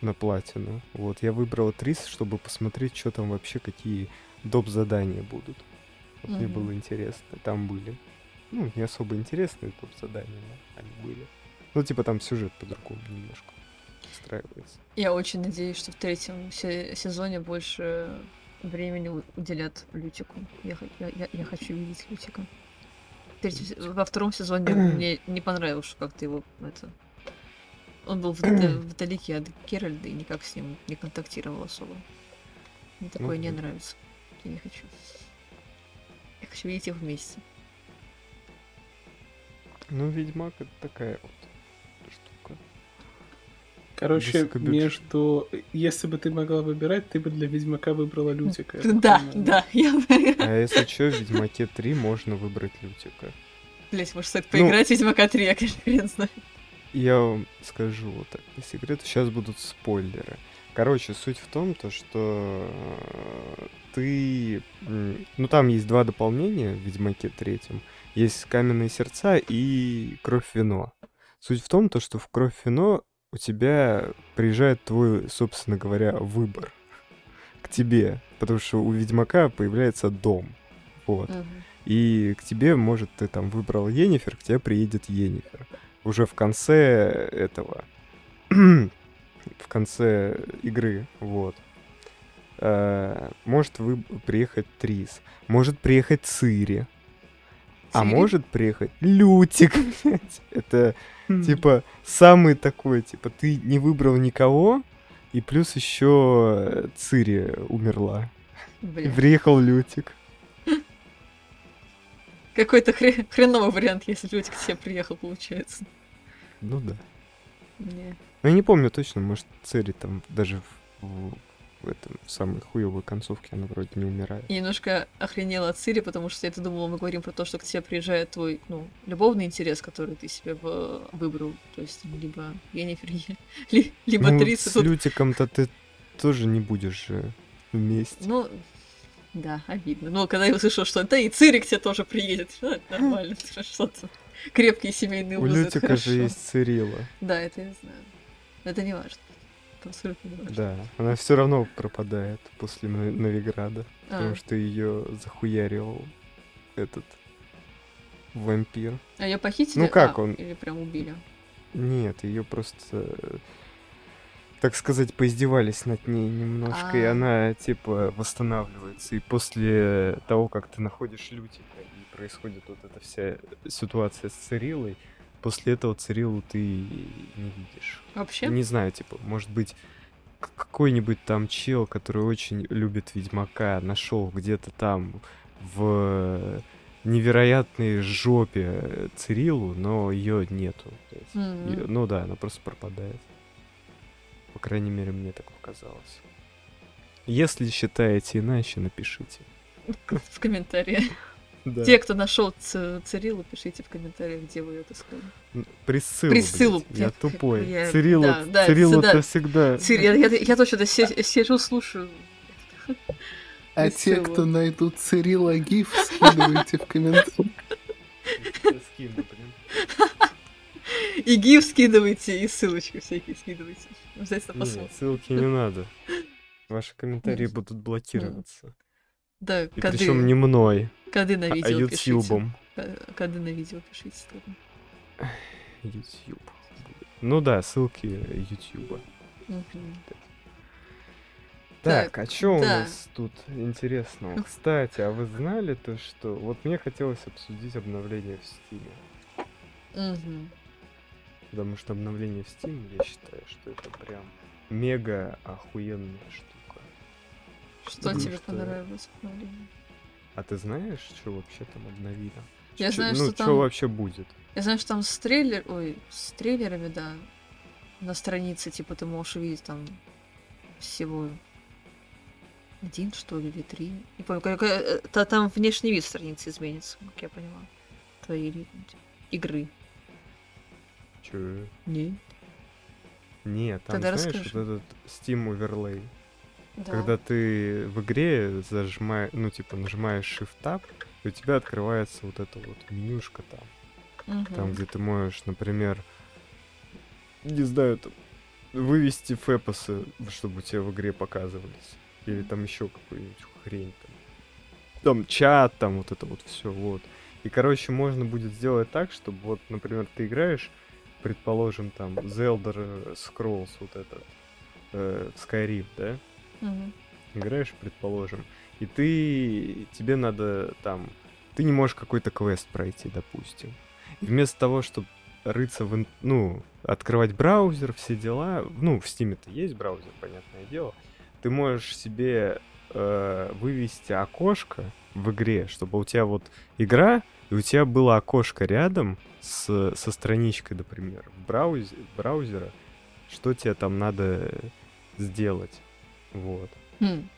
на платину, вот, я выбрал Трис, чтобы посмотреть, что там вообще, какие доп. задания будут. Вот мне Мгм. было интересно. Там были, ну, не особо интересные доп. задания, но они были. Ну, типа там сюжет по-другому немножко устраивается. Я очень надеюсь, что в третьем се- сезоне больше времени уделят Лютику. Я, я, я- я хочу видеть Лютика. В третьем во втором сезоне мне не понравилось, что как-то его это. Он был вда- вдалеке от Геральда и никак с ним не контактировал особо. Мне такое не Мгм. нравится. Я не хочу. Я хочу видеть их вместе. Ну, Ведьмак это такая вот. Короче, между... Если бы ты могла выбирать, ты бы для Ведьмака выбрала Лютика. Да, да, я А если что, в Ведьмаке 3 можно выбрать Лютика. Блять, может, стоит Ну- поиграть в Ведьмака 3, я, конечно, хрен знает. Я вам скажу вот так по секрету, сейчас будут спойлеры. Короче, суть в том, то, что э, ты... Ну, там есть два дополнения в Ведьмаке третьем. Есть каменные сердца и кровь вино. Суть в том, то, что в кровь вино у тебя приезжает твой, собственно говоря, выбор к тебе. Потому что у Ведьмака появляется дом. Вот. Мгм. И к тебе, может, ты там выбрал Енифер, к тебе приедет Енифер. Уже в конце этого... в конце игры, вот. Э, Может вы приехать Трис. Может приехать Цири. А может приехать Лютик. Это, Хм. типа, самый такой, типа, ты не выбрал никого, и плюс еще Цири умерла. И приехал Лютик. Какой-то хре- хреновый вариант, если Лютик к тебе приехал, получается. Ну да. Не. Ну, я не помню точно, может, Цири там даже в, в- в этом в самой хуевой концовке она вроде не умирает. Я немножко охренела от Цири, потому что я-то думала, мы говорим про то, что к тебе приезжает твой, ну, любовный интерес, который ты себе в- выбрал. То есть, либо Енифер, ли- либо ну, Триса. с Тут- Лютиком-то ты тоже не будешь же вместе. Ну, да, обидно. Но когда я услышала, что да, и Цири к тебе тоже приедет, ну, это нормально, что-то. Крепкие семейные У узы, это Лютика же есть Цирила. Да, это я знаю. Но Это не важно. Это абсолютно не важно. Да, она все равно пропадает после Но- Новиграда, А, потому что ее захуярил этот вампир. а ее похитили? Ну как А, он? Или прям убили? Нет, ее просто, так сказать, поиздевались над ней немножко, и А. она типа восстанавливается. И после того, как ты находишь Лютика и происходит вот эта вся ситуация с Цирилой, после этого Цирилу ты не видишь. Вообще? Не знаю, типа, может быть, какой-нибудь там чел, который очень любит Ведьмака, нашел где-то там в невероятной жопе Цирилу, но ее нету. Мгм. её- ну да, она просто пропадает. По крайней мере, мне так показалось. Если считаете иначе, напишите. В комментариях. Да. Те, кто нашел Цирилу, пишите в комментариях, где вы ее Присциллу, Присциллу, блядь, я тупой. я- Цирилла, да, да, Цирилла да. то всегда... Цир, я, я, я точно си- сижу, слушаю. А те, кто найдут Цирила Гиф, скидывайте в комментариях. И гиф скидывайте, и ссылочки всякие скидывайте. Обязательно посмотрим. ссылки не надо. Ваши комментарии будут блокироваться. Да, И коды, причем не мной, коды на а видео пишите. Ютьюбом. Ко- Коды на видео пишите. Ютьюб. Ну да, ссылки Ютьюба. Так, Так, а что у да. нас тут интересного? Ну. Кстати, а вы знали то, что... Вот мне хотелось обсудить обновление в Стиме. Мгм. Потому что обновление в Steam, я считаю, что это прям мега охуенная штука. Что тебе что- понравилось в обновлении? А ты знаешь, что вообще там обновили? Я Чё- знаю, ну, что там- вообще будет? Я знаю, что там с трейлер... Ой, с трейлерами, да. На странице, типа, ты можешь увидеть там всего один, что ли, или три. Не помню. как- э, та- Там внешний вид страницы изменится, как я поняла. Твоей ли- игры. Чё? Не? Нет, там, Тогда знаешь, расскажи. вот этот Steam Overlay. Да. Когда ты в игре зажимаешь, ну, типа, нажимаешь Shift-Tab, и у тебя открывается вот эта вот менюшка там. Мгм. Там, где ты можешь, например, не знаю, там, вывести фэпосы, чтобы у тебя в игре показывались. Или там еще какую-нибудь хрень там. Там чат, там вот это вот все, вот. И, короче, можно будет сделать так, чтобы вот, например, ты играешь, предположим, там, The Elder Scrolls, вот этот, э, Skyrim, да? Мгм. играешь, предположим, и ты, тебе надо там, ты не можешь какой-то квест пройти, допустим. И вместо того, чтобы рыться в, ну, открывать браузер, все дела, ну, в Steam-то есть браузер, понятное дело, ты можешь себе э, вывести окошко в игре, чтобы у тебя вот игра, и у тебя было окошко рядом с, со страничкой, например, в браузе, браузера, что тебе там надо сделать. Вот. Хм.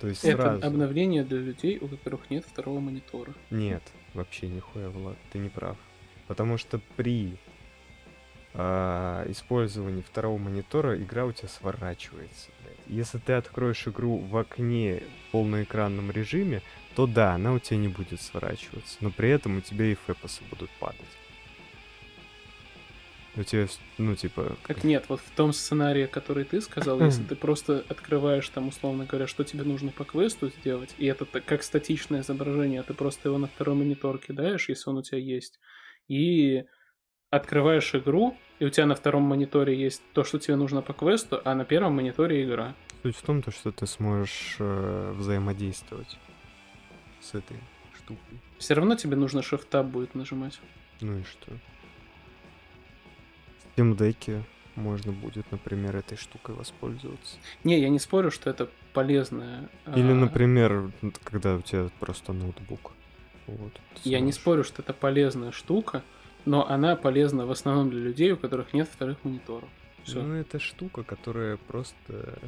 То есть Это сразу. обновление для людей, у которых нет второго монитора. Нет, вообще нихуя, Влад, ты не прав. Потому что при а, использовании второго монитора игра у тебя сворачивается. блядь. Если ты откроешь игру в окне в полноэкранном режиме, то да, она у тебя не будет сворачиваться. Но при этом у тебя и фэпосы будут падать. У тебя, ну, типа... Так нет, вот в том сценарии, который ты сказал, если ты просто открываешь там, условно говоря, что тебе нужно по квесту сделать, и это как статичное изображение, ты просто его на второй монитор кидаешь, если он у тебя есть, и открываешь игру, и у тебя на втором мониторе есть то, что тебе нужно по квесту, а на первом мониторе игра. Суть в том, то, что ты сможешь э, взаимодействовать с этой штукой. Все равно тебе нужно Shift-Tab будет нажимать. Ну и что? Steam можно будет, например, этой штукой воспользоваться. Не, я не спорю, что это полезное. Или, а, например, когда у тебя просто ноутбук. Вот, Я не спорю, что это полезная штука, но она полезна в основном для людей, у которых нет вторых мониторов. Все. Ну, это штука, которая просто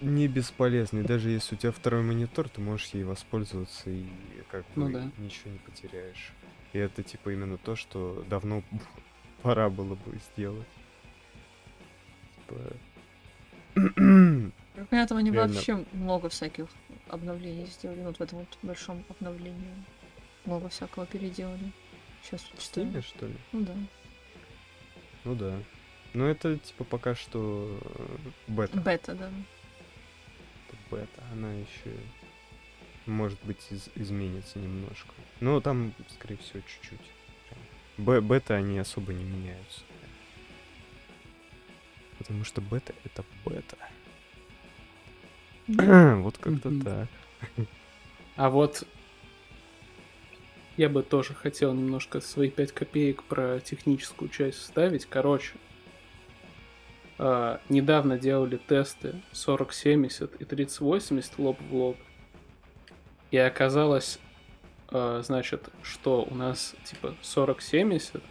не бесполезный. Даже если у тебя второй монитор, ты можешь ей воспользоваться и как Ну бы да. ничего не потеряешь. И это типа именно то, что давно пора было бы сделать. Типа... При этом они Реально. вообще много всяких обновлений сделали. Ну, Вот в этом вот большом обновлении. Много всякого переделали. Сейчас В читаю. Steam, что ли? Ну да. Ну да. Ну это типа пока что э, бета. Бета, да. Это бета. Она еще может быть из- изменится немножко. Но там, скорее всего, чуть-чуть. Б- бета они особо не меняются. Потому что бета это бета. вот как-то так. А вот я бы тоже хотел немножко свои 5 копеек про техническую часть вставить. Короче, а, недавно делали тесты 4070 и 3080 лоб в лоб. И оказалось, а, значит, что у нас типа 4070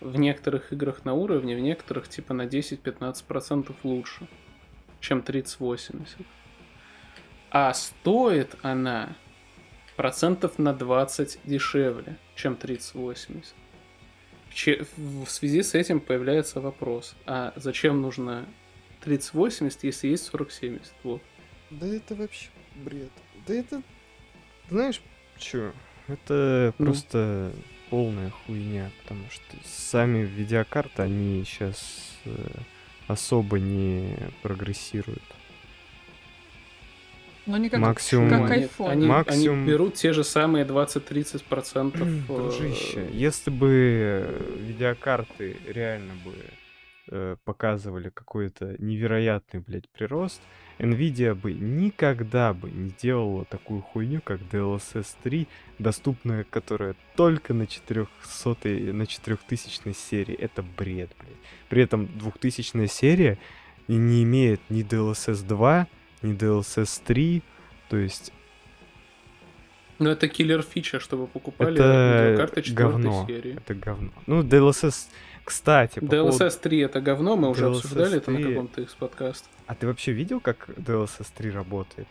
в некоторых играх на уровне, в некоторых типа на 10-15% лучше, чем 3080. А стоит она процентов на 20 дешевле, чем 3080. Че- В связи с этим появляется вопрос, а зачем нужно 3080, если есть 4070? Вот. Да это вообще бред. Да это... Знаешь, чё? Это Ну. просто полная хуйня, потому что сами видеокарты, они сейчас особо не прогрессируют. Ну, не как, Максимум- как Они- iPhone. Они, Максимум- они берут те же самые 20-30%. э, Дружище, если бы видеокарты реально бы э, показывали какой-то невероятный, блядь, прирост, Nvidia бы никогда бы не делала такую хуйню, как DLSS 3, доступная, которая только на 400 на 4000 серии. Это бред, блядь. При этом 2000 серия не имеет ни DLSS 2, ни DLSS 3, то есть Ну, это киллер фича, чтобы покупали Это видеокарты 4 говно. серии. Это говно. Ну, DLSS, кстати, по поводу- DLSS 3 это говно, мы уже DLSS обсуждали это на 3. каком-то из подкастов. А ты вообще видел, как DLSS 3 работает?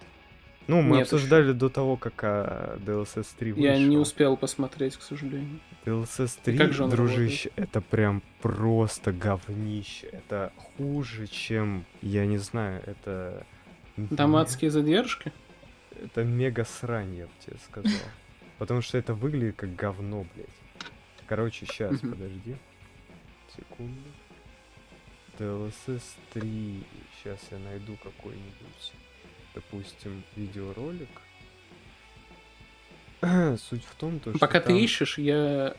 Ну, мы Нет обсуждали до того, как а, DLSS 3 вышел. Я не успел посмотреть, к сожалению. DLSS 3, как же дружище, это прям просто говнище. Это хуже, чем, я не знаю, это... Там адские задержки. Это мега срань, я бы тебе сказал. Потому что это выглядит как говно, блядь. Короче, сейчас, подожди. Секунду. DLSS 3. Сейчас я найду какой-нибудь, допустим, видеоролик. Суть в том, то, что Пока ты там- ищешь, я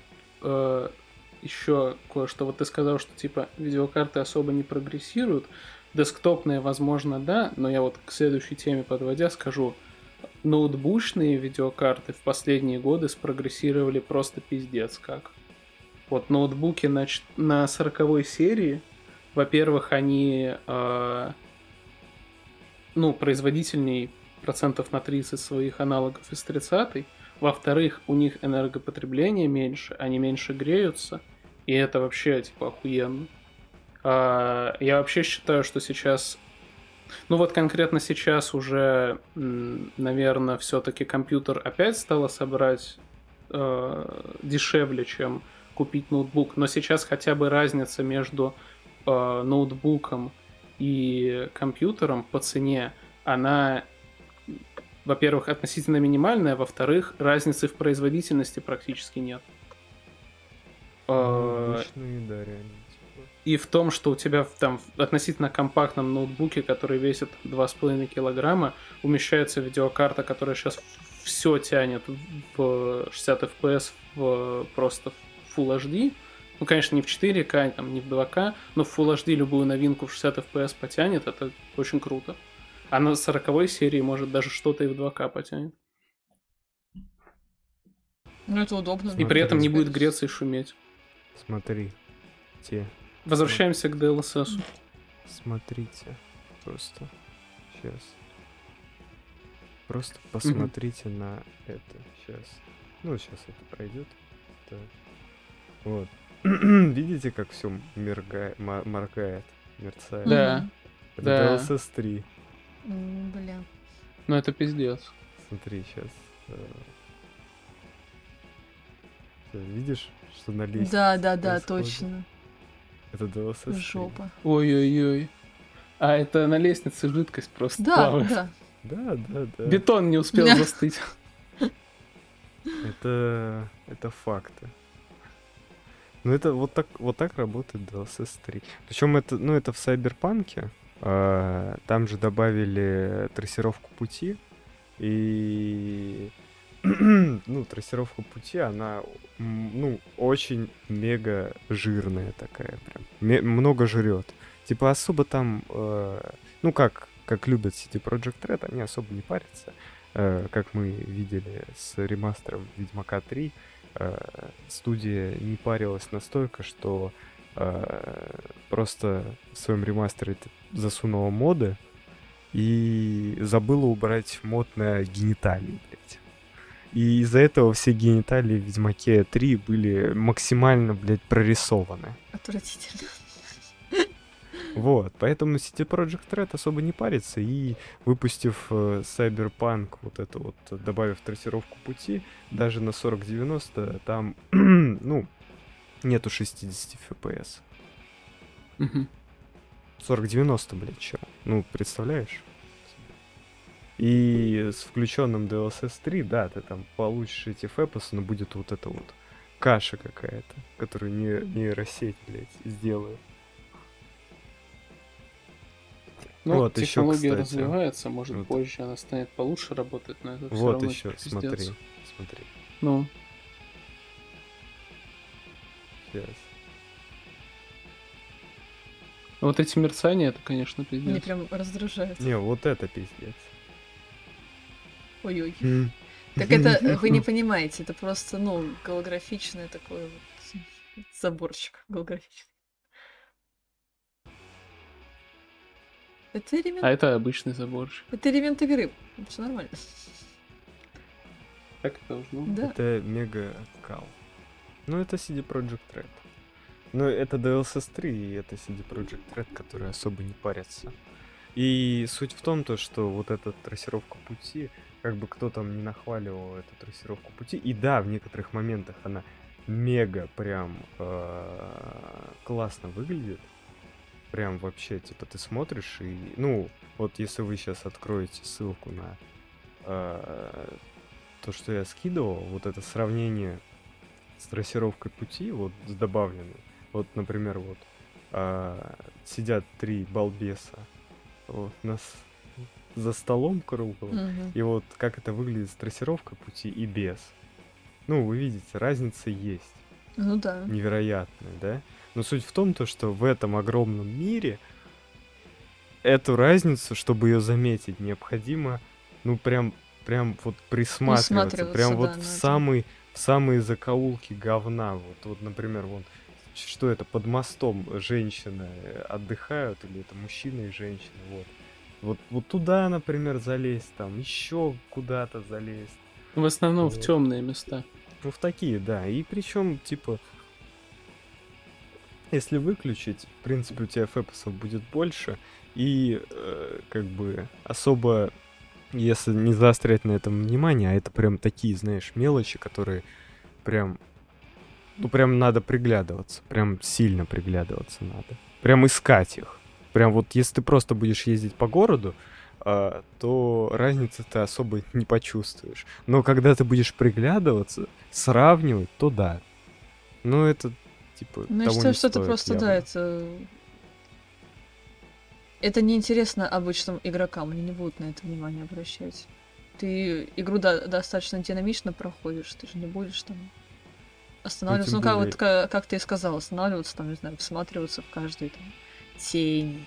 еще кое-что. Вот ты сказал, что типа видеокарты особо не прогрессируют. Десктопные, возможно, да, но я вот к следующей теме подводя скажу. Ноутбучные видеокарты в последние годы спрогрессировали просто пиздец как. Вот ноутбуки на, на 40 серии, во-первых, они э, ну, производительней процентов на 30 своих аналогов из 30 во-вторых, у них энергопотребление меньше, они меньше греются, и это вообще, типа, охуенно. А, я вообще считаю, что сейчас... Ну вот конкретно сейчас уже, наверное, все-таки компьютер опять стало собрать э, дешевле, чем купить ноутбук. Но сейчас хотя бы разница между э, ноутбуком и компьютером по цене, она во-первых, относительно минимальная, во-вторых, разницы в производительности практически нет. Э, Обычные, да, реально. типа. И в том, что у тебя в там в относительно компактном ноутбуке, который весит 2,5 килограмма, умещается видеокарта, которая сейчас все тянет в 60 FPS в просто в Full HD. Ну, конечно, не в 4К, там, не в 2К, но в Full HD любую новинку в 60 FPS потянет, это очень круто. А на 40 серии может даже что-то и в 2К потянет. Ну, это удобно. И да, при этом не будет греться и шуметь. Смотри. Те. Возвращаемся к DLSS. Смотрите. Просто. Сейчас. Просто посмотрите на это. Сейчас. Ну, сейчас это пройдет. Так. Вот. Видите, как все моргает, моргает, мерцает? Да. Это да. DLSS 3. М, Бля. Ну это пиздец. Смотри, сейчас. Видишь, что на лестнице Да, да, да, происходит? точно. Это DLSS. три. Жопа. Ой-ой-ой. А это на лестнице жидкость просто Да, плавает. да. Да, да, да. Бетон не успел Да. застыть. Это, это факты. Ну это вот так, вот так работает DLSS 3. Причем это, ну это в Сайберпанке. там же добавили трассировку пути. И ну, трассировка пути, она ну, очень мега жирная такая прям. Ме- много жрет. Типа особо там, э, ну как, как любят City Project Red, они особо не парятся. Э, как мы видели с ремастером Ведьмака 3, э, студия не парилась настолько, что э, просто в своем ремастере засунула моды и забыла убрать мод на гениталии, блядь. И из-за этого все гениталии в Ведьмаке 3 были максимально, блядь, прорисованы. Отвратительно. Вот, поэтому City Project Red особо не парится, и выпустив э, Cyberpunk, вот это вот, добавив трассировку пути, даже на 4090 там, ну, нету 60 FPS. Мгм. 4090, блядь, чё? Ну, представляешь? И с включенным DLSS 3, да, ты там получишь эти FPS, но будет вот эта вот каша какая-то, которую не, нейросеть, блядь, сделает. Ну, Вот технология кстати. развивается, может, Вот. позже она станет получше работать, но это Вот равно еще, пиздец. смотри, смотри. Ну, Сейчас. вот эти мерцания, это, конечно, Мне пиздец. прям раздражает. Не, вот это пиздец. Ой-ой. Так это вы не понимаете, это просто, ну, голографичный такой вот заборчик голографичный. Это элемент, А это обычный заборчик. это элемент игры. Все нормально. Так и должно быть. Да. Это мега кал. Ну, это CD Project Red. Ну, это DLSS 3, и это CD Project Red, которые особо не парятся. И суть в том, то, что вот эта трассировка пути, как бы кто там не нахваливал эту трассировку пути, и да, в некоторых моментах она мега прям э, классно выглядит. Прям вообще, типа, ты смотришь и, ну, вот если вы сейчас откроете ссылку на э, то, что я скидывал, вот это сравнение с трассировкой пути, вот с добавленной. Вот, например, вот а, сидят три балбеса вот, нас за столом круглым, Мгм. и вот как это выглядит с трассировкой пути и без. Ну, вы видите, разница есть Ну да. невероятная, да? Но суть в том, то, что в этом огромном мире эту разницу, чтобы ее заметить, необходимо, ну, прям, прям вот присматриваться, Присматриваться, прям да, вот в это. самый, в самые закоулки говна. Вот, вот, например, вон, что это, под мостом женщины э, отдыхают, или это мужчина и женщина, вот. Вот, вот туда, например, залезть, там, еще куда-то залезть. В основном в Вот. темные места. Ну, в такие, да. И причем, типа, если выключить, в принципе, у тебя фэпосов будет больше. И, э, как бы, особо, если не заострять на этом внимание, а это прям такие, знаешь, мелочи, которые прям, ну, прям надо приглядываться. Прям сильно приглядываться надо. Прям искать их. Прям вот, если ты просто будешь ездить по городу, а, то разницы ты особо не почувствуешь. Но когда ты будешь приглядываться, сравнивать, то да. Ну, это, типа, Ну, я считаю, не что это просто, явно. да, это... Это неинтересно обычным игрокам, они не будут на это внимание обращать. Ты игру до- достаточно динамично проходишь, ты же не будешь там останавливаться. Ну, как, более- вот, ка- как ты и сказал, останавливаться, там, не знаю, всматриваться в каждую там, тень.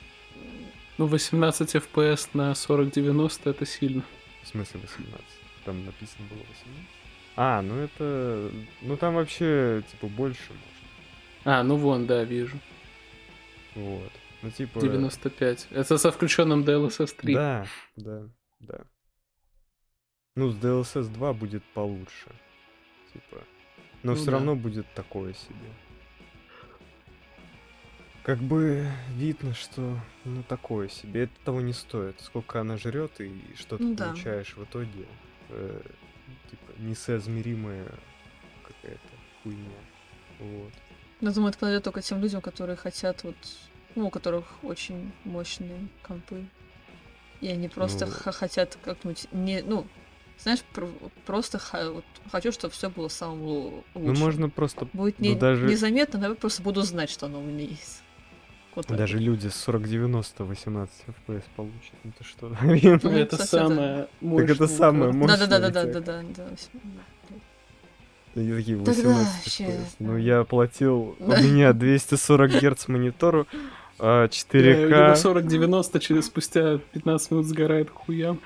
Ну, 18 FPS на 40-90 это сильно. В смысле 18? Там написано было 18? А, ну это... Ну там вообще, типа, больше можно. А, ну вон, да, вижу. Вот. Ну, типа... 95. Это со включенным DLSS 3. Да, да, да. Ну, с DLSS 2 будет получше. Типа. Но Ну все да. равно будет такое себе. Как бы видно, что ну такое себе, это того не стоит. Сколько она жрет и что ты Ну да. получаешь в итоге. э, типа несоизмеримая какая-то хуйня. Вот. Я думаю, это подойдет только тем людям, которые хотят вот, ну, у которых очень мощные компы. И они просто Ну. х- хотят как-нибудь не, ну, знаешь, про- просто ха- вот хочу, чтобы все было самым Ну лучшим. можно просто Будет ну, не, даже- незаметно, но я просто буду знать, что оно у меня есть. Вот так даже вот. люди с 40-90 18 FPS получат. Ну ты что? Ну, Это кстати, самое Так мощное. это самое мощное. Да-да-да-да-да-да. Они такие Тогда 18 вообще, FPS. Ну я платил, у меня 240 герц монитору, а Да, 4К. на 40-90 через спустя 15 минут сгорает хуям.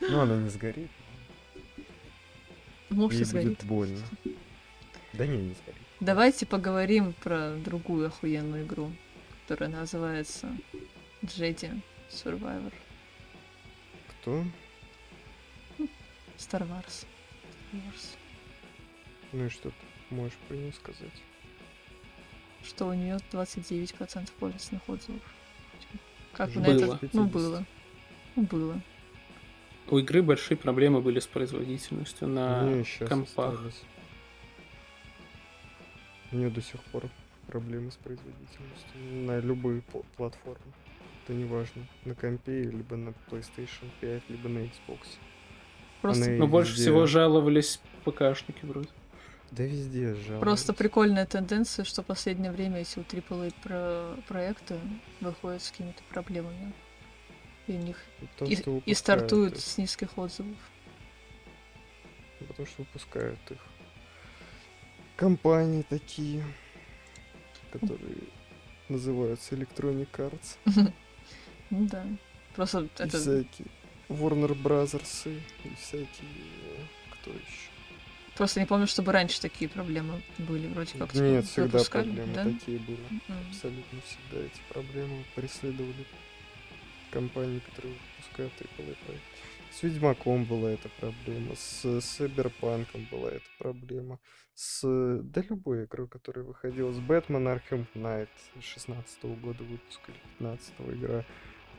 Ну она не сгорит. Может, и Ей сгорит. будет больно. Да не, не сгорит. Давайте поговорим про другую охуенную игру, которая называется Jedi Survivor. Кто? Star Wars. Star Wars. Ну и что ты можешь про нее сказать? Что у нее 29% положительных отзывов. Как вы на Было. это? Ну, было. Ну, было. У игры большие проблемы были с производительностью на У неё щас компах. остались. У нее до сих пор проблемы с производительностью на любые пл- платформы. Это не важно, на компе, либо на PlayStation 5, либо на Xbox. Просто, Она Но больше везде- всего жаловались ПКшники вроде. Да везде жалуются. просто прикольная тенденция, что в последнее время эти вот AAA про проекты выходят с какими-то проблемами. И у них Потому и, и стартуют их. с низких отзывов. Потому что выпускают их компании такие, которые называются Electronic Arts. Ну да. Просто это всякие Warner Brothers и всякие... э, Кто еще? Просто не помню, чтобы раньше такие проблемы были вроде как. типа, Нет, всегда проблемы да? такие были. М. Абсолютно всегда эти проблемы преследовали компании, которые выпускают AAA проекты. С Ведьмаком была эта проблема, с Сайберпанком была эта проблема, с да любой игрой, которая выходила, с Бэтмен Arkham Knight 16 года выпуска или 15 игра,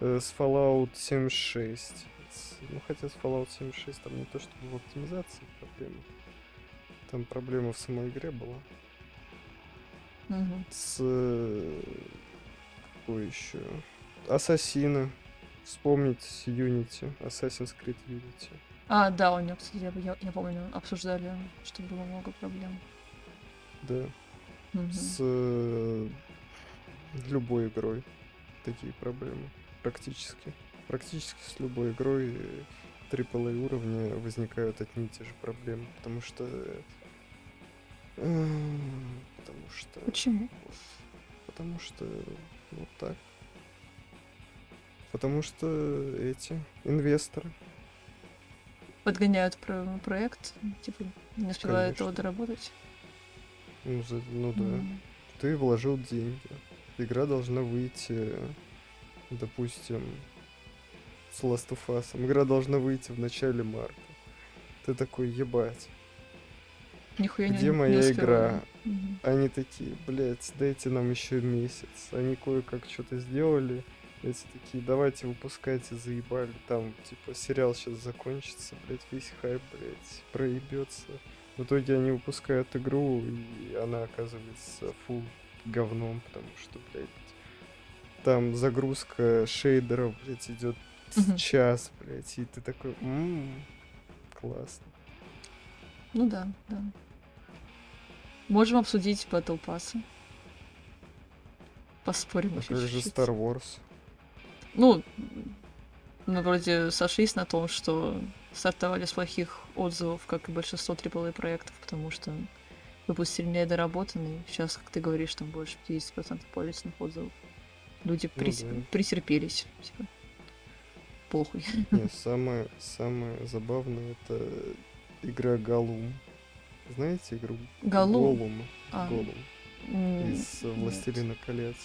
э, с Fallout 76. с- ну, хотя с Fallout 76 там не то чтобы в оптимизации проблема, там проблема в самой игре была Мгм. с э, какой еще Ассасина. Вспомнить Unity, Assassin's Creed Unity. А, да, у него, кстати, я, я- я помню, обсуждали, что было много проблем. Да. Мгм. С э, любой игрой такие проблемы. Практически. Практически с любой игрой э, AAA уровня возникают одни и те же проблемы. Потому что... Потому что... Почему? Потому что вот так. Потому что эти инвесторы. Подгоняют про- проект, типа, не успевают его доработать. Ну, за- ну да. М. Ты вложил деньги. Игра должна выйти, допустим, с Last of Us. Игра должна выйти в начале марта. Ты такой, ебать. Нихуя не Где не моя успеваю. игра? Мгм. Они такие, блядь, дайте нам еще месяц. Они кое-как что-то сделали. Эти такие, давайте выпускайте, заебали. Там, типа, сериал сейчас закончится, блядь, весь хайп, блядь, проебется. В итоге они выпускают игру, и она оказывается фул говном, потому что, блядь, там загрузка шейдеров, блядь, идет час, блядь, и ты такой, «М, классно. Ну да, да. Можем обсудить Battle Pass. Поспорим А как же. Star Wars? Ну, мы вроде сошлись на том, что стартовали с плохих отзывов, как и большинство AAA проектов, потому что выпустили недоработанный. Сейчас, как ты говоришь, там больше 50% положительных отзывов. Люди Ну прис- да. претерпелись. Типа. Похуй. Не, самое, самое забавное это игра Галум. Знаете игру? Галум? Голум. А. Голум. Из э, нет, Властелина колец.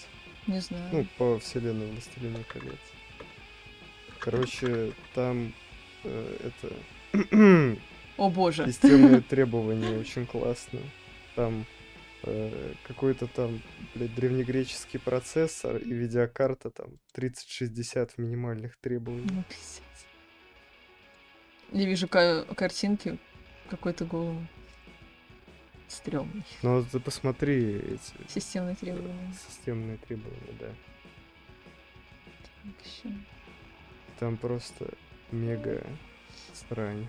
Не знаю. Ну, по вселенной Властелина колец. Короче, там э, это О боже. системные требования очень классные. Там э, какой-то там, блядь, древнегреческий процессор и видеокарта там 3060 в минимальных требованиях. Ну, пиздец. Я вижу ка- картинки какой-то голым. Стрёмный. Но ты посмотри эти Системные требования. системные требования, да. Так, ещё. Там просто мега срань.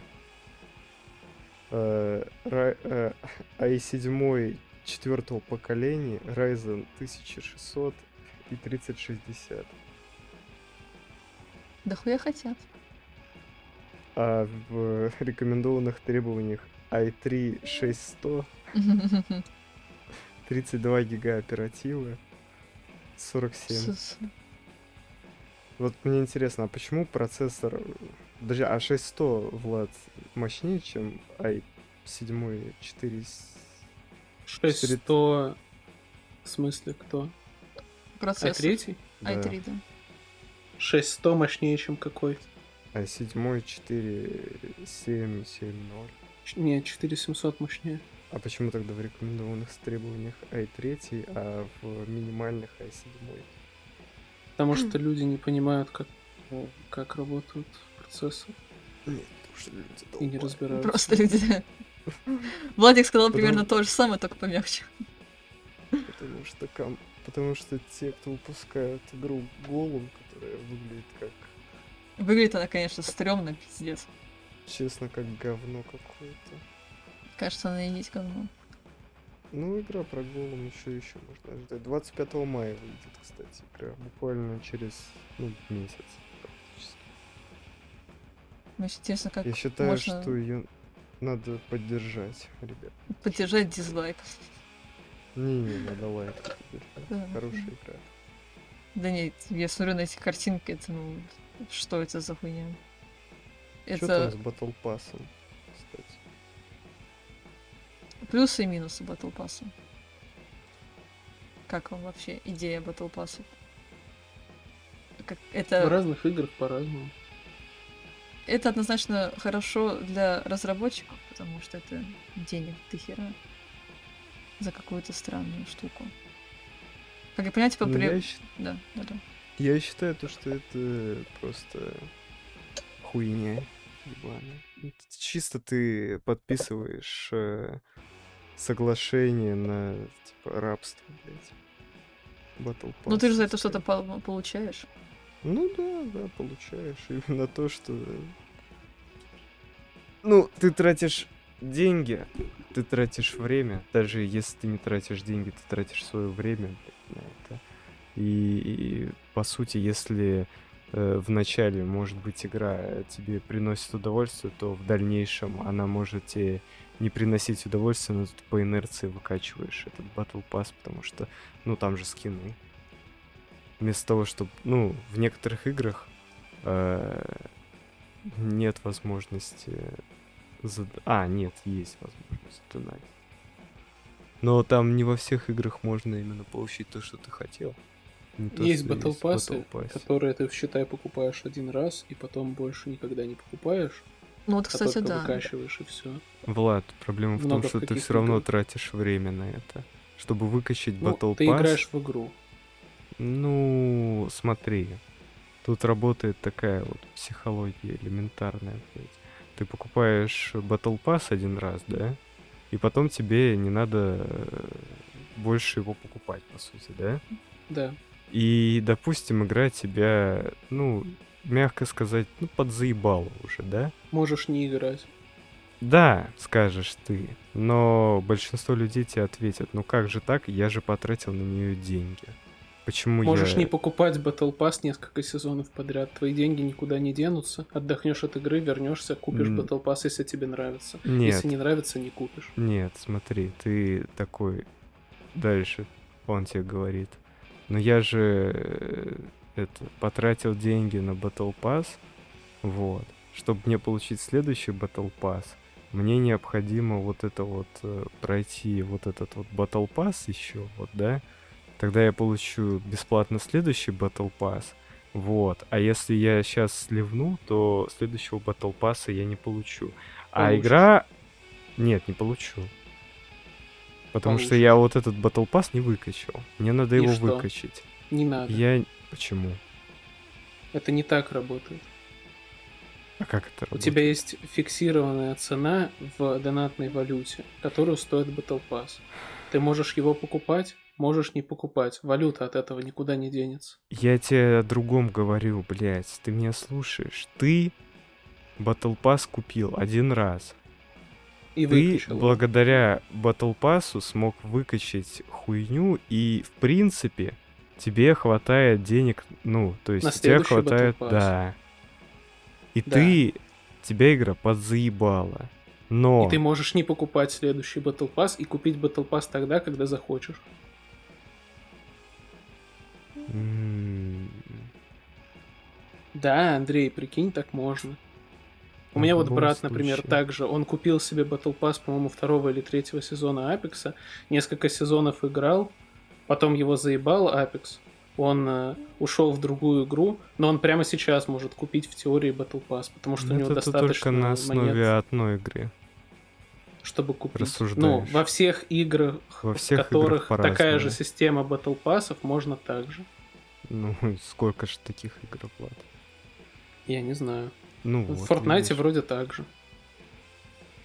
Ра- э, i7 четвертого поколения Ryzen 1600 и 3060. Да хуя хотят. А в рекомендованных требованиях i3 6100, 32 гига оперативы, 47. С- Вот мне интересно, а почему процессор... Подожди, а 6100, Влад, мощнее, чем i7 4... с- 600... В смысле, кто? А Процессор. третий? Да. i3, да. 600 мощнее, чем какой? А 7 4 7 7 0. Ч- Не, 4700 мощнее. А почему тогда в рекомендованных требованиях i3, а в минимальных i7? Потому что люди не понимают, как, как работают процессы Нет, потому что люди и не разбираются. Просто люди... Владик сказал Потому- примерно то же самое, только помягче. Потому что, ком- потому что те, кто выпускают игру Голум, которая выглядит как, Выглядит она, конечно, стрёмно, пиздец. честно, как говно какое-то. Кажется, она и есть говно. Ну, игра про Голум еще еще можно ждать. 25 мая выйдет, кстати, игра. Буквально через, ну, месяц практически. Интересно, как Я считаю, можно что ее надо поддержать, ребят. поддержать дизлайк. Не-не, надо лайк. Да. Хорошая игра. Да нет, я смотрю на эти картинки, это ну... Что это за хуйня? Что там Это с Battle Pass, кстати? Плюсы и минусы Battle Pass. Как вам вообще идея Battle Pass? Как, В это, разных играх по-разному. это однозначно хорошо для разработчиков, потому что это денег до хера за какую-то странную штуку. Как я понимаю, типа, Ну, при... я, щ- Да, да, да. я считаю, то, что это просто хуйня ебаная. Чисто ты подписываешь э, соглашение на типа рабство, блядь. Battle Pass. Ну ты же за это что-то пол- получаешь. Ну да, да, получаешь. Именно то, что... Ну, ты тратишь деньги, ты тратишь время. Даже если ты не тратишь деньги, ты тратишь свое время блядь, на это. И, и, по сути, если э, в начале, может быть, игра тебе приносит удовольствие, то в дальнейшем она может тебе не приносить удовольствие, но ты по инерции выкачиваешь этот Battle Pass, потому что, ну, там же скины вместо того, чтобы, ну, в некоторых играх э, нет возможности... зад- А, нет, есть возможность задонатить. Но там не во всех играх можно именно получить то, что ты хотел. Не то, есть Battle в Pass, которые ты, считай, покупаешь один раз, и потом больше никогда не покупаешь, Ну вот, а кстати, только да. выкачиваешь, и все. Влад, проблема в том, Много в что ты каких все равно играх. тратишь время на это. Чтобы выкачать Ну, Battle ты Pass... играешь в игру. Ну, смотри. Тут работает такая вот психология элементарная, блядь. Ты покупаешь Battle Pass один раз, да? И потом тебе не надо э, больше его покупать, по сути, да? Да. И, допустим, игра тебя, ну, мягко сказать, ну, подзаебала уже, да? Можешь не играть. Да, скажешь ты, но большинство людей тебе ответят, ну как же так, я же потратил на нее деньги. Почему Можешь я... не покупать Battle Pass несколько сезонов подряд. Твои деньги никуда не денутся. Отдохнешь от игры, вернешься, купишь М. Battle Pass, если тебе нравится. Нет. Если не нравится, не купишь. Нет, смотри, ты такой... Дальше он тебе говорит. Но я же э, это, потратил деньги на Battle Pass, вот. Чтобы мне получить следующий Battle Pass, мне необходимо вот это вот э, пройти вот этот вот Battle Pass еще, вот, да? Тогда я получу бесплатно следующий Battle Pass, вот. А если я сейчас сливну, то следующего Battle Pass я не получу. А Получишь. игра... Нет, не получу. Потому что я вот этот Battle Pass не выкачал. Мне надо И его что? выкачать. Не надо. Я... Почему? Это не так работает. А как это У работает? тебя есть фиксированная цена в донатной валюте, которую стоит Battle Pass. Ты можешь его покупать, можешь не покупать. Валюта от этого никуда не денется. Я тебе о другом говорю, блядь. Ты меня слушаешь. Ты Battle Pass купил один раз. И Ты выкачал. благодаря Battle Pass смог выкачать хуйню, и в принципе тебе хватает денег, ну, то есть На тебе хватает, да. И Да. ты, тебя игра подзаебала. Но И ты можешь не покупать следующий Battle Pass и купить Battle Pass тогда, когда захочешь. м, Да, Андрей, прикинь, так можно. У меня в вот брат, например, случае. также, он купил себе Battle Pass, по-моему, второго или третьего сезона Апекса, несколько сезонов играл, потом его заебал Апекс, он э, ушел в другую игру, но он прямо сейчас может купить в теории Battle Pass, потому что у ну, него это достаточно только на основе монет, одной игры. чтобы купить. Ну, во всех играх, Во в всех которых играх такая же система Battle Pass'ов, можно так же. Ну, сколько же таких игр, Влад? Я не знаю. Ну, В вот Fortnite видишь. вроде так же.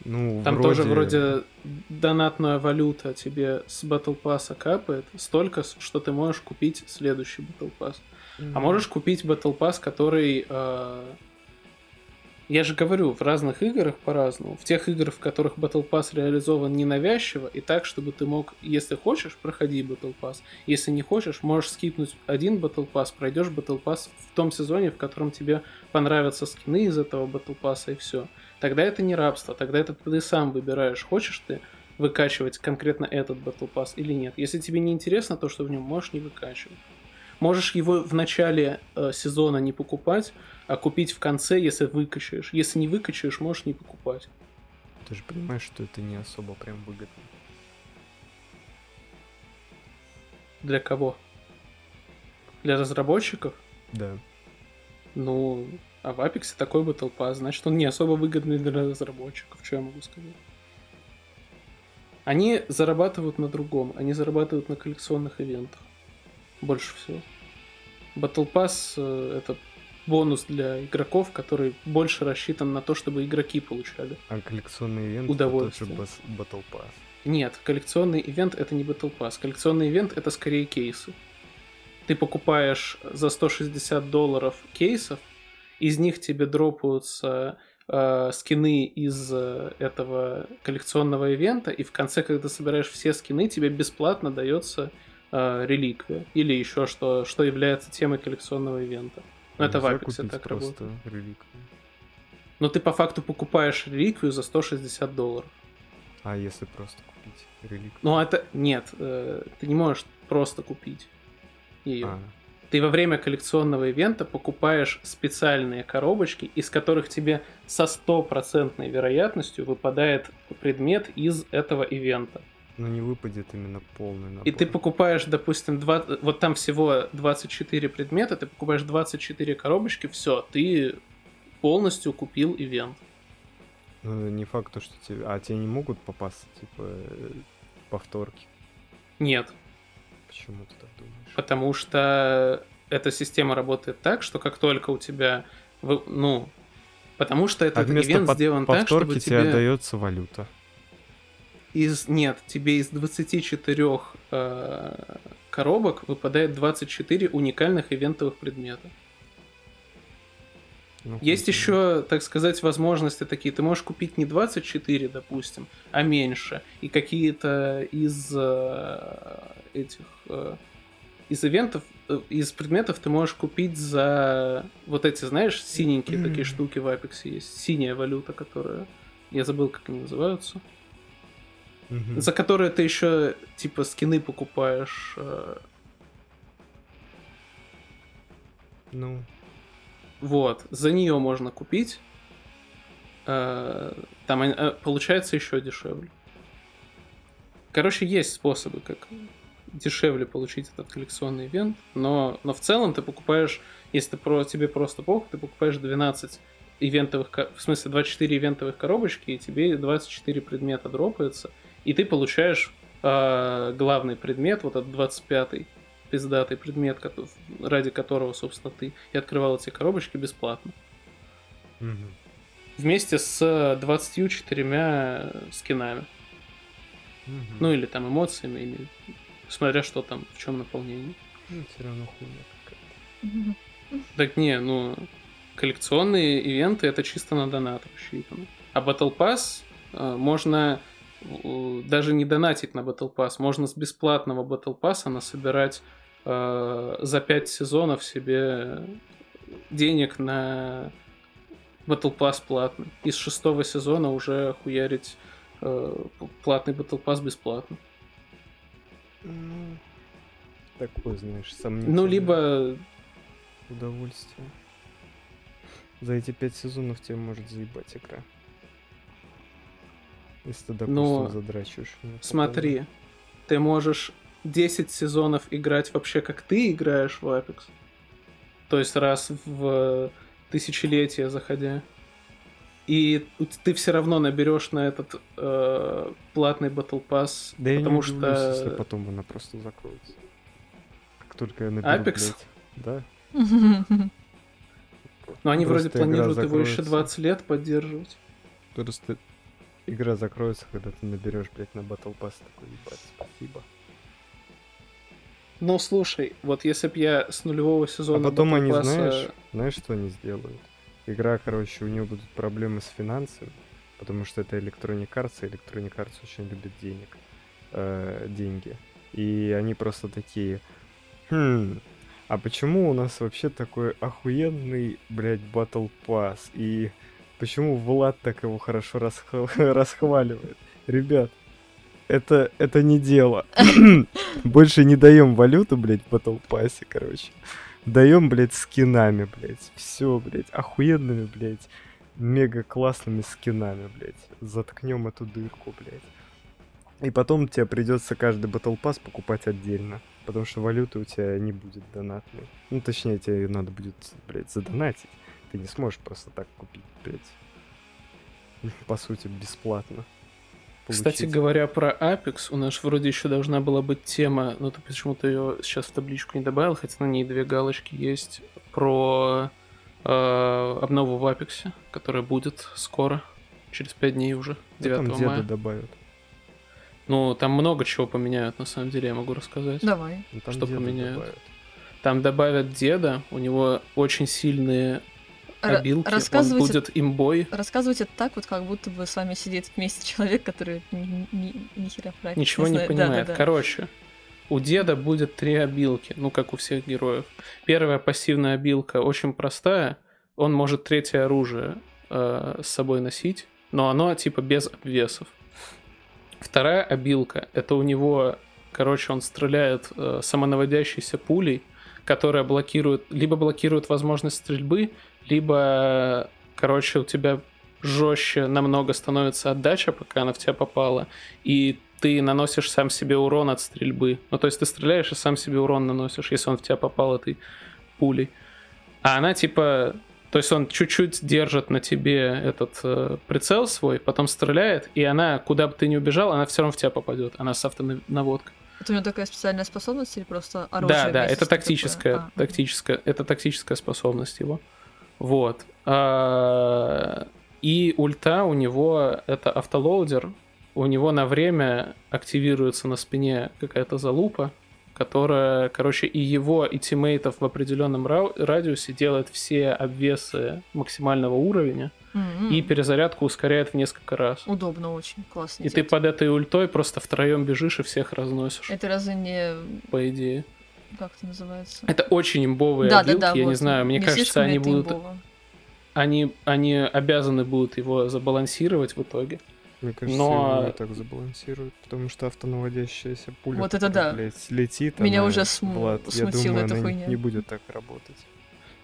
Ну, Там тоже вроде донатная валюта тебе с Battle Pass капает столько, что ты можешь купить следующий Battle Pass. А можешь купить Battle Pass, который... э, Я же говорю, в разных играх по-разному. В тех играх, в которых Battle Pass реализован ненавязчиво, и так, чтобы ты мог, если хочешь, проходи Battle Pass. Если не хочешь, можешь скипнуть один Battle Pass, пройдешь Battle Pass в том сезоне, в котором тебе понравятся скины из этого Battle Pass, и все. Тогда это не рабство, тогда это ты сам выбираешь, хочешь ты выкачивать конкретно этот Battle Pass или нет. Если тебе не интересно то, что в нем, можешь не выкачивать. Можешь его в начале э, сезона не покупать, а купить в конце, если выкачаешь. Если не выкачаешь, можешь не покупать. Ты же понимаешь, что это не особо прям выгодно. Для кого? Для разработчиков? Да. Ну, а в Apex такой Battle Pass, значит, он не особо выгодный для разработчиков, что я могу сказать. Они зарабатывают на другом, они зарабатывают на коллекционных ивентах. Больше всего. Battle Pass это бонус для игроков, который больше рассчитан на то, чтобы игроки получали. А коллекционный ивент Удовольствие. это тот же бас- Battle Pass. Нет, коллекционный ивент это не Battle Pass. Коллекционный ивент это скорее кейсы. Ты покупаешь за 160 долларов кейсов, из них тебе дропаются э, скины из э, этого коллекционного ивента, и в конце, когда собираешь все скины, тебе бесплатно дается э, реликвия. Или еще что, что является темой коллекционного ивента. Ну, это в Apex так работает. реликвию. Но ты по факту покупаешь реликвию за 160 долларов. А если просто купить реликвию? Ну, это... Нет, э, ты не можешь просто купить ее. А, Ты во время коллекционного ивента покупаешь специальные коробочки, из которых тебе со стопроцентной вероятностью выпадает предмет из этого ивента. Ну не выпадет именно полный набор. И ты покупаешь, допустим, два... вот там всего 24 предмета, ты покупаешь 24 коробочки, все, ты полностью купил ивент. Ну, не факт, то, что тебе... А тебе не могут попасться, типа, э, повторки? Нет, Почему ты так думаешь? потому что эта система работает так, что как только у тебя, ну, потому что А этот вместо ивент под- сделан так, чтобы тебе тебе отдается валюта. Из нет, тебе из 24 э, коробок выпадает 24 уникальных ивентовых предмета. Ну, Есть хуй еще, так сказать, возможности такие. Ты можешь купить не 24, допустим, а меньше. И какие-то из э, этих э, из ивентов, э, из предметов ты можешь купить за вот эти, знаешь, синенькие такие штуки в Apex есть. Синяя валюта, которая... Я забыл, как они называются. Мгм. За которые ты еще, типа, скины покупаешь. э, Ну, Вот, за нее можно купить. Э, Там э, получается еще дешевле. Короче, есть способы, как дешевле получить этот коллекционный ивент, но, но в целом ты покупаешь, если ты про, тебе просто похуй, ты покупаешь 12 ивентовых, в смысле 24 ивентовых коробочки, и тебе 24 предмета дропается, и ты получаешь э, главный предмет, вот этот 25-й пиздатый предмет, ради которого, собственно, ты и открывал эти коробочки бесплатно. Мгм. Вместе с 24 скинами. Мгм. Ну или там эмоциями, или смотря что там, в чем наполнение. Ну, все равно хуйня какая. Мгм. Так не, ну, коллекционные ивенты это чисто на донат рассчитано. А Battle Pass э, можно э, даже не донатить на Battle Pass, можно с бесплатного Battle Pass насобирать э, за 5 сезонов себе денег на Battle Pass платный. Из шестого сезона уже хуярить э, платный Battle Pass бесплатно. Ну, такое, знаешь, сомнительное Ну, либо удовольствие. За эти пять сезонов тебе может заебать игра. Если ты, допустим, Но задрачиваешь. по Смотри, ты можешь 10 сезонов играть вообще как ты играешь в Apex. То есть раз в тысячелетие заходя. И ты все равно наберешь на этот э, платный Battle Pass, Да я потому не что... удивлюсь, если потом она просто закроется. Как только я наберу, Apex? блядь. Да. Но они вроде Просто планируют его еще закроется. 20 лет поддерживать. Просто игра закроется, когда ты наберешь, блядь, на Battle Pass такой, ебать, спасибо. Ну, слушай, вот если б я с нулевого А сезона потом Battle они, Pass'а- знаешь, знаешь, что они сделают? Игра, короче, у нее будут проблемы с финансами, потому что это Electronic Arts, и Electronic Arts очень любит денег, э, деньги. И они просто такие, хм, а почему у нас вообще такой охуенный, блядь, Battle Pass? И почему Влад так его хорошо расх- расхваливает? Ребят, это, это не дело. Больше не даем валюту, блядь, Battle Pass, короче. Даем, блядь, скинами, блядь. Все, блядь, охуенными, блядь, мега классными скинами, блядь. Заткнем эту дырку, блядь. И потом тебе придется каждый Battle Pass покупать отдельно. Потому что валюты у тебя не будет донатной. Ну, точнее, тебе ее надо будет, блядь, задонатить. Ты не сможешь просто так купить, блядь. По сути, бесплатно. Кстати получить. говоря про Apex, у нас вроде еще должна была быть тема, но ты почему-то ее сейчас в табличку не добавил, хотя на ней две галочки есть, про э, обнову в Apex, которая будет скоро, через 5 дней уже, Ну, 9 там деда мая. добавят. Ну, там много чего поменяют, на самом деле, я могу рассказать. Давай. Ну, там Что поменяют? добавят. Там добавят деда, у него очень сильные Обилки, он рассказывайте, будет имбой. рассказывайте так, вот как будто бы с вами сидит вместе человек, который ни, ни, ни хера это Ничего не знает. понимает. Да-да-да. Короче, у деда будет три обилки, ну, как у всех героев. Первая пассивная обилка очень простая. Он может третье оружие э, с собой носить, но оно типа без обвесов. Вторая обилка это у него, короче, он стреляет э, самонаводящейся пулей, которая блокирует, либо блокирует возможность стрельбы, либо, короче, у тебя жестче намного становится отдача, пока она в тебя попала, и ты наносишь сам себе урон от стрельбы. Ну, то есть ты стреляешь и сам себе урон наносишь, если он в тебя попал этой пулей. А она типа... То есть он чуть-чуть держит на тебе этот э, прицел свой, потом стреляет, и она, куда бы ты ни убежал, она все равно в тебя попадет. Она с автонаводкой. Это у него такая специальная способность или просто оружие? Да, да, это тактическая, такое? А, тактическая, это тактическая способность его. Вот. А, И ульта у него это автолоудер. У него на время активируется на спине какая-то залупа, которая, короче, и его, и тиммейтов в определенном радиусе делает все обвесы максимального уровня М-м. и перезарядку ускоряет в несколько раз. Удобно очень, классно. И ты под этой ультой просто втроем бежишь и всех разносишь, Это разве не... по идее. Как это называется? Это очень имбовые да, обилки, да, да, я не вот. знаю, мне Не кажется, они будут, имбово? они, они обязаны будут его забалансировать в итоге. Мне кажется, Но- его и так забалансируют, потому что автонаводящаяся пуля, Вот это да. блядь, летит, Меня она, уже см- Влад, я смутила думаю, эта она хуйня. не будет так работать.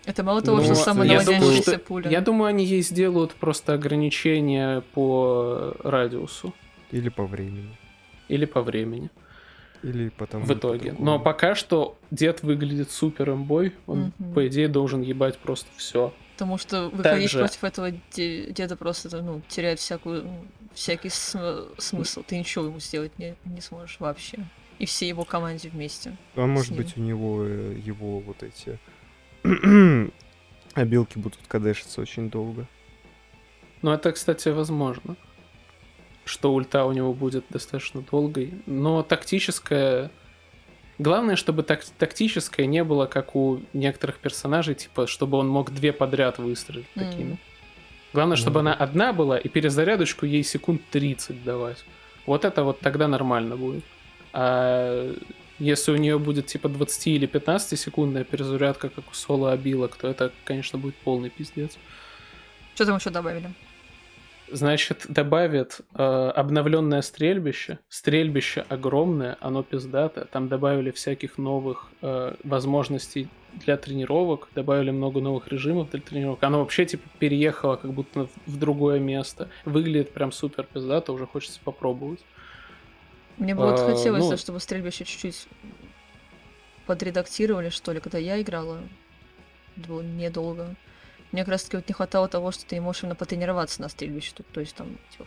Это мало того, Ну, что я самонаводящаяся пуля. Я думаю, они ей сделают просто ограничения по радиусу Или по времени. или по времени Или потому в итоге. Но пока что дед выглядит супер имбой, он, Мгм. по идее, должен ебать просто все. Потому что выходить Также- против этого де- деда просто ну, теряет всякую, ну, всякий см- смысл. Ты ничего ему сделать не, не сможешь вообще. И все его команде вместе. А может ним. быть у него э, его вот эти обилки будут кадешиться очень долго. Ну, это, кстати, возможно. Что ульта у него будет достаточно долгой. Но тактическая... Главное, чтобы так- тактическое не было, как у некоторых персонажей, типа, чтобы он мог две подряд выстрелить Мгм. такими. Главное, чтобы она одна была, и перезарядочку ей секунд 30 давать. Вот это вот тогда нормально будет. А если у нее будет типа 20 или 15 секундная перезарядка, как у соло обилок, то это, конечно, будет полный пиздец. Что там еще добавили? Значит, добавят э, обновленное стрельбище. Стрельбище огромное, оно пиздатое. Там добавили всяких новых э, возможностей для тренировок, добавили много новых режимов для тренировок. Оно вообще типа переехало как будто в, другое место. Выглядит прям супер пиздато, уже хочется попробовать. Мне бы вот А, хотелось, ну- чтобы стрельбище чуть-чуть подредактировали, что ли, когда я играла. Это было недолго. Мне как раз таки вот не хватало того, что ты можешь именно потренироваться на стрельбище. Тут, то есть там, типа,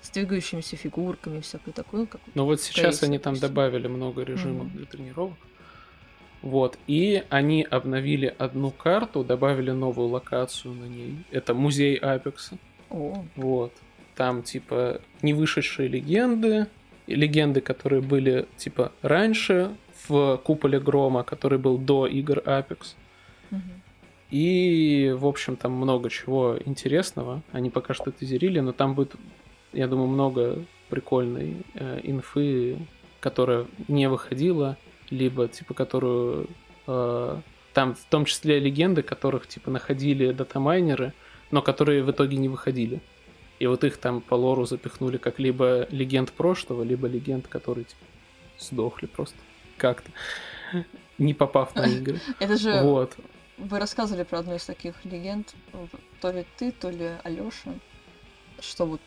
с двигающимися фигурками, всякое такое. Как... Но вот сейчас Скорее они там добавили много режимов Мгм. для тренировок. Вот. И они обновили одну карту, добавили новую локацию на ней. Это музей Апекса. О, Вот. Там, типа, не вышедшие легенды, легенды, которые были, типа, раньше в Куполе Грома, который был до игр Apex. мгм. И, в общем, там много чего интересного. Они пока что тизерили, но там будет, я думаю, много прикольной э, инфы, которая не выходила, либо, типа, которую... э, там в том числе легенды, которых, типа, находили датамайнеры, но которые в итоге не выходили. И вот их там по лору запихнули как либо легенд прошлого, либо легенд, которые, типа, сдохли просто как-то, не попав на игры. Это же Вот. Вы рассказывали про одну из таких легенд, то ли ты, то ли Алёша, что вот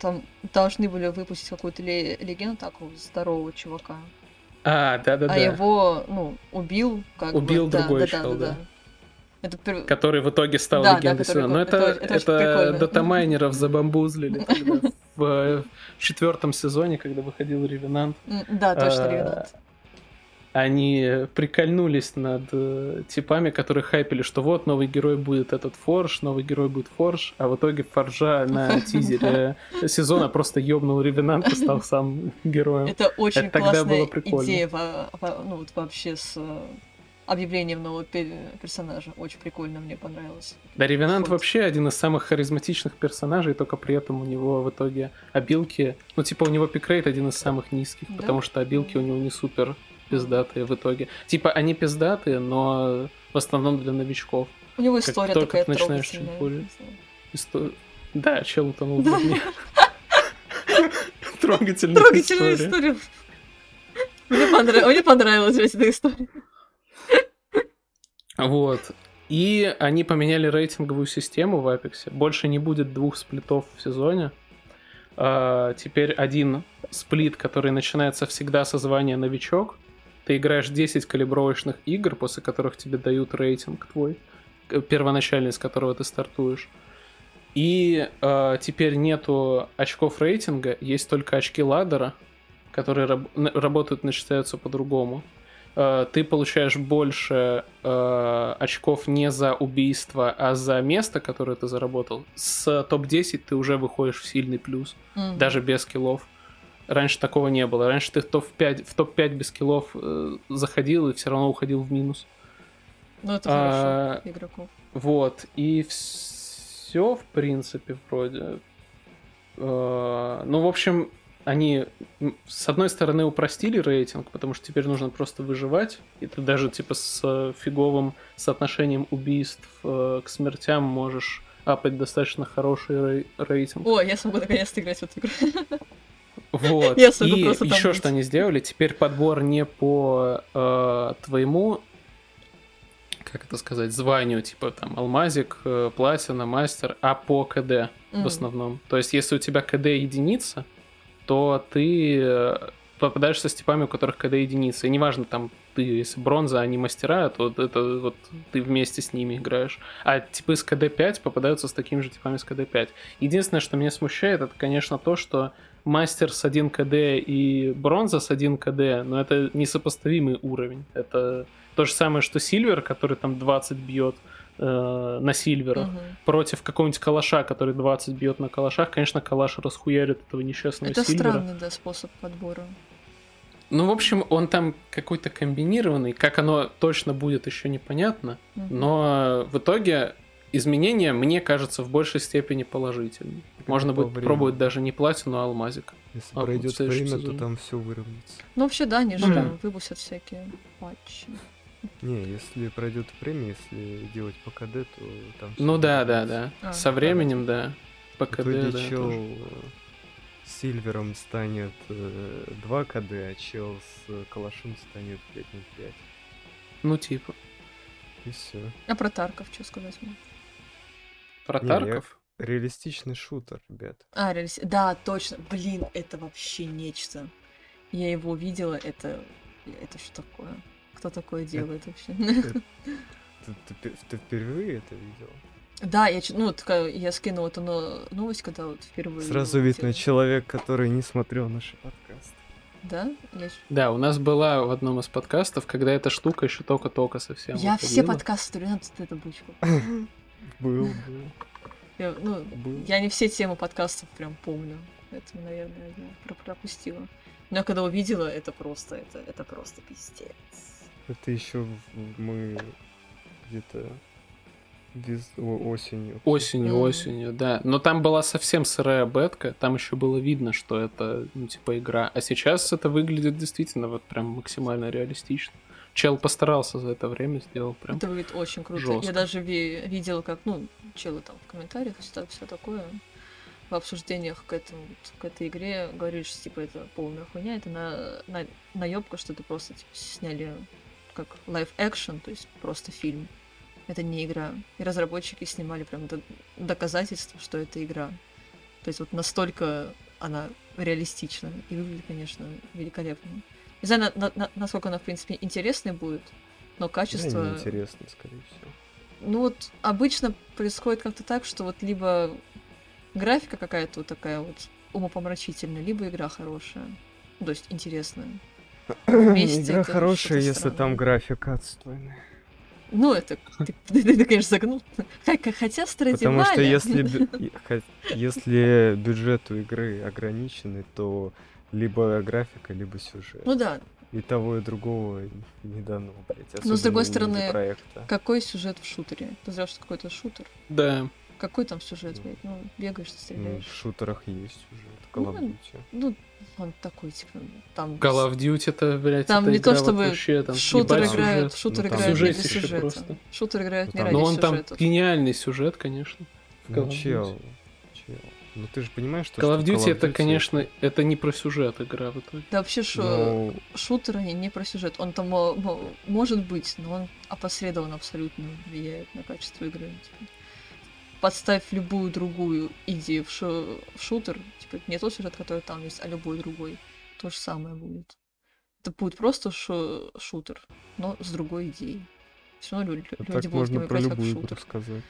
там должны были выпустить какую-то ле- легенду такого здорового чувака. А, да-да-да. А его, ну, убил, как бы, Убил да, другой да, чел, да, да. Это пер- Который в итоге стал Да, да, легендой который сезона. Но это- это, это это прикольно. датамайнеров забамбузлили в э, четвертом сезоне, когда выходил Ревенант. Да, точно, А, Ревенант. Они прикольнулись над э, типами, которые хайпили, что вот новый герой будет этот Форж, новый герой будет Форж, а в итоге Форжа на тизере сезона просто ёбнул Ревенант и стал сам героем. Это очень это тогда классная было прикольно. идея, во- во- ну, вот вообще с э, объявлением нового пе- персонажа. Очень прикольно, мне понравилось. Да, Ревенант Вот. вообще один из самых харизматичных персонажей, только при этом у него в итоге обилки... Ну, типа, у него пикрейт один из самых низких, Да? потому что обилки у него не супер пиздатые в итоге. Типа, они пиздатые, но в основном для новичков. У него Как история только такая ты начинаешь чуть более- не знаю. Исто- Да, чел утонул в говне. Трогательная Трогательная история. история. Мне понрав- мне понравилась эта история. Вот. И они поменяли рейтинговую систему в Apex. Больше не будет двух сплитов в сезоне. А, теперь один сплит, который начинается всегда со звания новичок. Ты играешь 10 калибровочных игр, после которых тебе дают рейтинг твой, э, первоначальный, с которого ты стартуешь. И а, теперь нету очков рейтинга, есть только очки ладдера, которые раб- работают, начисляются по-другому. Э, ты получаешь больше э, очков не за убийство, а за место, которое ты заработал. С топ-10 ты уже выходишь в сильный плюс, М. даже без киллов. Раньше такого не было. Раньше ты в топ-5, в топ-5 без киллов э, заходил и все равно уходил в минус. Ну, это А, хорошо, игроков. Вот, и все, в принципе, вроде. Э, Ну, в общем, они, с одной стороны, упростили рейтинг, потому что теперь нужно просто выживать, и ты даже, типа, с фиговым соотношением убийств э, к смертям можешь апать достаточно хороший рей- рейтинг. О, я смогу наконец-то играть в эту игру. Вот. Я И еще что они сделали, теперь подбор не по э, твоему, как это сказать, званию, типа там алмазик, э, платина, мастер, а по КД М. в основном. То есть, если у тебя КД единица, то ты э, попадаешься с типами, у которых КД единицы. И неважно, там ты, если бронза, а не мастера, то это вот ты вместе с ними играешь. А типы с КД 5 попадаются с такими же типами с КД 5. Единственное, что меня смущает, это, конечно, то, что мастер с 1 КД и бронза с 1 КД, но это несопоставимый уровень. Это то же самое, что Сильвер, который там 20 бьет э, на Сильвера, Мгм. против какого-нибудь калаша, который 20 бьет на калашах. Конечно, калаш расхуярит этого несчастного Это Сильвера. странный, да, способ подбора. Ну, в общем, он там какой-то комбинированный. Как оно точно будет, еще непонятно. Мгм. Но в итоге изменения, мне кажется, в большей степени положительные. Можно будет времени. пробовать даже не платину, а алмазик. Если А, пройдет время, сезоне. то там все выровняется. Ну, вообще, да, они же да. выпустят всякие патчи. Не, если пройдет время, если делать по КД, то там Ну да, да, да. А, Со временем, да. По В КД, итоге да, чел тоже. э, с Сильвером станет э, 2 КД, а чел с э, Калашом станет 5.05. Ну, типа. И все. А про Тарков что сказать можно? Про Не, я- Тарков? Реалистичный шутер, ребят. А, реалис- Да, точно. Блин, это вообще нечто. Я его видела, это... Это что такое? Кто такое делает вообще? Ты, ты пе- ты впервые это видел? Да, я, ну, такая, я скинула эту но- новость, когда вот впервые... Сразу видно человек, который не смотрел наши подкасты. Да? Я, ч- Да, у нас была в одном из подкастов, когда эта штука еще только-только совсем я все выходила. подкасты, надо эту бычку. Был, был, Я, ну, был. я не все темы подкастов прям помню. Поэтому, наверное, я про- пропустила. Но я когда увидела, это просто, это, это просто пиздец. Это еще мы где-то о- осенью. Осенью, Мгм. осенью, да. Но там была совсем сырая бетка, там еще было видно, что это, ну, типа, игра. А сейчас это выглядит действительно вот прям максимально реалистично. Чел постарался за это время, сделал прям. Это выглядит очень круто. жёстко. Я даже ви- видела, как, ну, челы там в комментариях, все, все такое, в обсуждениях к, этому, к этой игре говорили, что, типа, это полная хуйня, это на, на, наебка, что это просто, типа, сняли как live action, то есть просто фильм. Это не игра. И разработчики снимали прям до- доказательства, что это игра. То есть вот настолько она реалистична. И выглядит, конечно, великолепно. Не знаю, на- на- на- насколько она, в принципе, интересной будет, но Да, качество... неинтересно, скорее всего. Ну вот обычно происходит как-то так, что вот либо графика какая-то вот такая вот умопомрачительная, либо игра хорошая. Ну, то есть интересная. Вместе Игра хорошая, если странное. там графика отстойная. Ну, это ты, ты- ты, конечно, загнул. Хотя, Потому что если, если бюджет у игры ограниченный, то либо графика, либо сюжет. Ну да, И того, и другого не дано, блядь. Но, с другой стороны, инди-проекта. какой сюжет в шутере? Ты знаешь, что какой-то шутер? Да. Какой там сюжет, блядь? Ну, бегаешь, Ну, стреляешь. в шутерах есть сюжет. Call of Ну, Duty. Ну, он такой, типа, там... Call of Duty это, блядь, Там это не то, чтобы вообще, там, в шутер играют, сюжет. в шутер Ну, там играют не сюжетище сюжета. просто. Шутер играют не Ну, там- ради Но он там сюжета. гениальный сюжет, конечно. в Call Ну, чел. Ну ты же понимаешь, что Call of что Duty это, конечно, это не про сюжет игра в итоге. Да вообще шо, Ну, шутер они не про сюжет. Он там мо- может быть, но он опосредованно абсолютно влияет на качество игры. Типа, подставь любую другую идею в, шу- в шутер, типа не тот сюжет, который там есть, а любой другой. То же самое будет. Это будет просто шо- шутер, но с другой идеей. Все равно лю- люди так будут можно про любую игру шутер. сказать.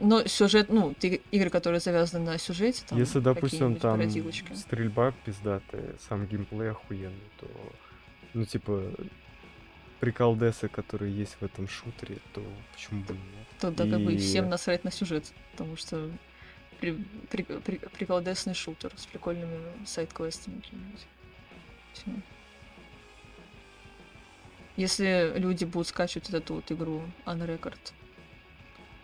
Но сюжет, ну, игры, которые завязаны на сюжете, там Если, допустим, там пародилочки. стрельба пиздатая, сам геймплей охуенный, то, ну, типа, приколдесы, которые есть в этом шутере, то почему бы нет? то да, как бы И- всем насрать на сюжет, потому что при, при, при, приколдесный шутер с прикольными сайт-квестами какими-нибудь. Если люди будут скачивать эту вот игру on record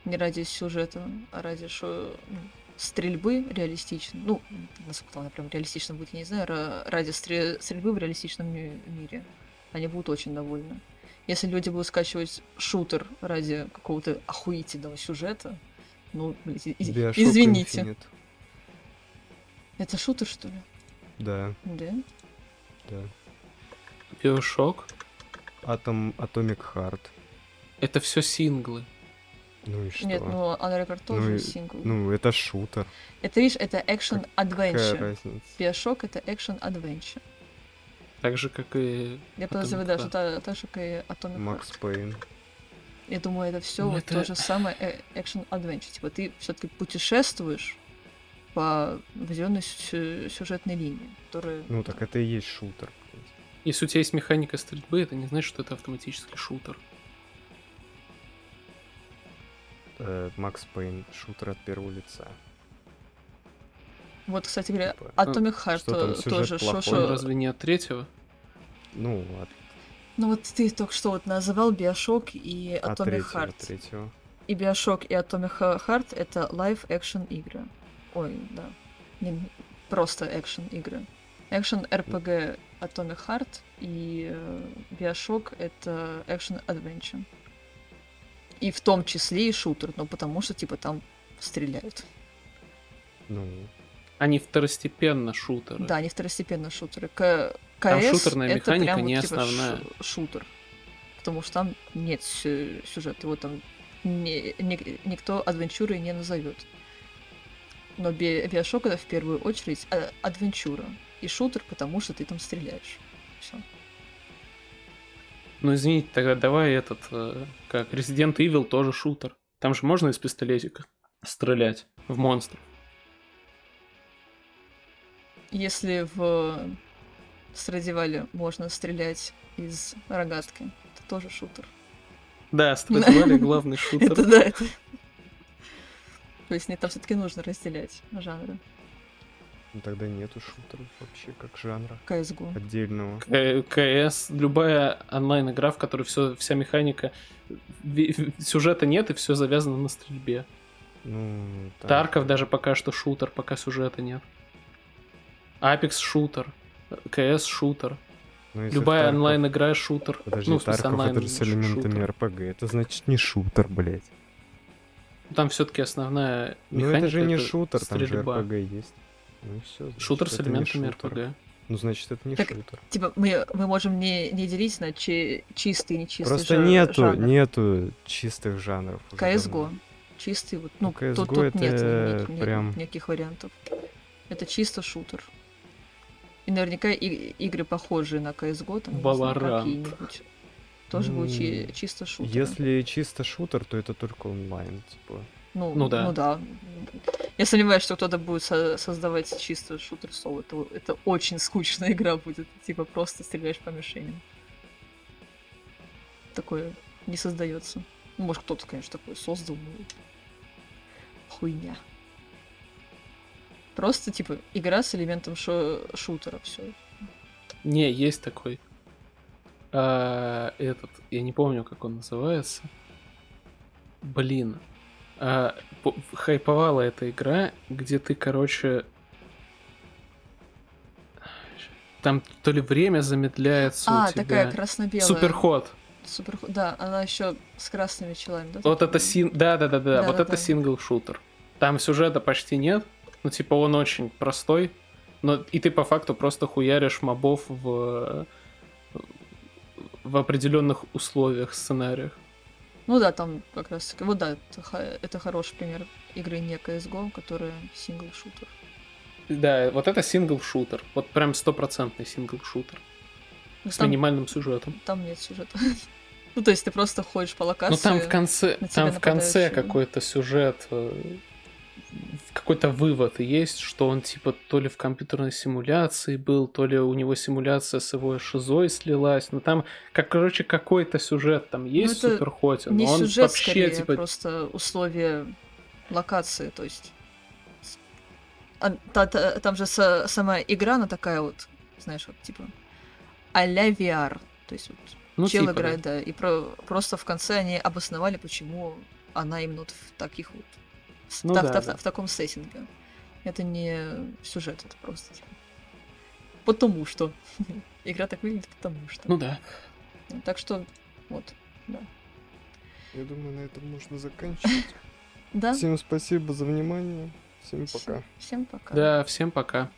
не ради сюжета, а ради шо, ну, стрельбы реалистичной, ну, насколько она прям реалистично будет, я не знаю, ра- ради стре- стрельбы в реалистичном ми- мире, они будут очень довольны. Если люди будут скачивать шутер ради какого-то охуительного сюжета, ну, блядь, из- извините. Infinite. Это шутер, что ли? Да, Да? да. Биошок. Атом, Atomic Heart. Это все синглы. Ну и что? Нет, ну On Record Ну тоже и- сингл. Ну, это шутер. Это, видишь, это action Какая adventure. разница? Bioshock это action adventure. Так же, как и... Я подозреваю, да, что та, так же, как и Atomic Макс. Пейн. Я думаю, это все Ну, вот это- то же самое э, action adventure. Типа ты все-таки путешествуешь по определенной сю- сюжетной линии, которая... Ну так это и есть шутер. Если у тебя есть механика стрельбы, это не значит, что это автоматически шутер. Макс Пейн, шутер от первого лица. Вот, кстати говоря, Типа, Atomic Heart что там э, сюжет тоже плохой? шо- шо- Разве не от третьего? Ну, от, Ну вот ты только что вот называл Bioshock и от Atomic третьего, Heart. третьего. И Bioshock, и Atomic Heart — это live-action игры. Ой, да. Не просто экшен игры. Экшен RPG Atomic Heart и э, Bioshock — это экшен adventure. И в том числе и шутер, но потому что, типа, там стреляют. Ну, Они второстепенно шутеры. Да, они второстепенные шутеры. К... Там КС шутерная это механика прям не вот, типа, основная. шу- шутер. Потому что там нет сю- сюжета. Его там не- ни- никто адвенчурой не назовет. Но Би- Биошок это в первую очередь а- адвенчура. И шутер, потому что ты там стреляешь. Все. Ну извините, тогда давай этот, э, как Resident Evil тоже шутер. Там же можно из пистолетика стрелять в монстров. Если в Страдивале можно стрелять из рогатки, это тоже шутер. Да, Страдивали главный шутер. Это да. То есть мне там все-таки нужно разделять жанры. Ну тогда нету шутеров вообще как жанра CSGO. отдельного. КС, любая онлайн-игра, в которой все, вся механика, сюжета нет и все завязано на стрельбе. Ну, так. Тарков даже пока что шутер, пока сюжета нет. Апекс шутер, КС шутер, Ну, любая Тарков- онлайн-игра шутер. Подожди, ну, в смысле, Тарков это онлайн же с элементами шутер. РПГ. Это значит не шутер, блядь. Там все-таки основная Ну механика. это же не это шутер, там же стрельба. РПГ есть. Ну все. Шутер с элементами РПГ. Ну значит это не Так, шутер. Типа, мы, мы можем не, не делить на чи- чистый и нечистый Просто жа- нету, жанр. нету чистых жанров. CSGO. Чистый, вот, ну, Ну, тут, CS:GO тут нет, это ни- ни- прям- никаких вариантов. Это чисто шутер. И наверняка и- игры, похожие на CSGO, там, знаю, какие-нибудь, тоже будут чи- Ну, чисто шутеры. Если чисто шутер, то это только онлайн, типа. Ну, Ну да. Ну да. Я сомневаюсь, что кто-то будет со- создавать чисто шутер соло. Это, это очень скучная игра будет. Типа просто стреляешь по мишеням. Такое не создается. Ну, может, кто-то, конечно, такое создал, но хуйня. Просто, типа, игра с элементом шо- шутера, все. Не, есть такой. А, этот, я не помню, как он называется. Блин. А, по- хайповала эта игра, где ты, короче... Там то ли время замедляется А, у тебя. такая красно-белая. Суперход. Супер... Да, она еще с красными челами, да? Вот это син... Да, да, да, да. Вот Да-да-да. это сингл-шутер. Там сюжета почти нет. Ну, типа, он очень простой. Но и ты по факту просто хуяришь мобов в в определенных условиях, сценариях. Ну да, там как раз таки. Вот да, это, это хороший пример игры не CSGO, которая сингл-шутер. Да, вот это сингл-шутер. Вот прям стопроцентный сингл-шутер. Ну, С там, минимальным сюжетом. там нет сюжета. ну, то есть ты просто ходишь по локации. Ну там в конце, там в конце какой-то сюжет, э, какой-то вывод есть, что он типа то ли в компьютерной симуляции был, то ли у него симуляция с его шизой слилась. Ну там, как, короче, какой-то сюжет там есть это в Суперхоте, Не но он сюжет, вообще скорее, типа... просто условия локации, то есть... а, та- та- там же са- сама игра, она такая вот, знаешь, вот типа а-ля VR. То есть вот ну, чел типа, да. играет, да. И про- просто в конце они обосновали, почему она именно вот в таких вот... Ну та- да, та- да. в таком сеттинге. Это не сюжет, это просто типа... Потому что. Игра так выглядит, потому что. Ну да. Так что, вот, да. Я думаю, на этом можно заканчивать. Да, Всем спасибо за внимание. Всем пока. всем пока. Да, всем пока.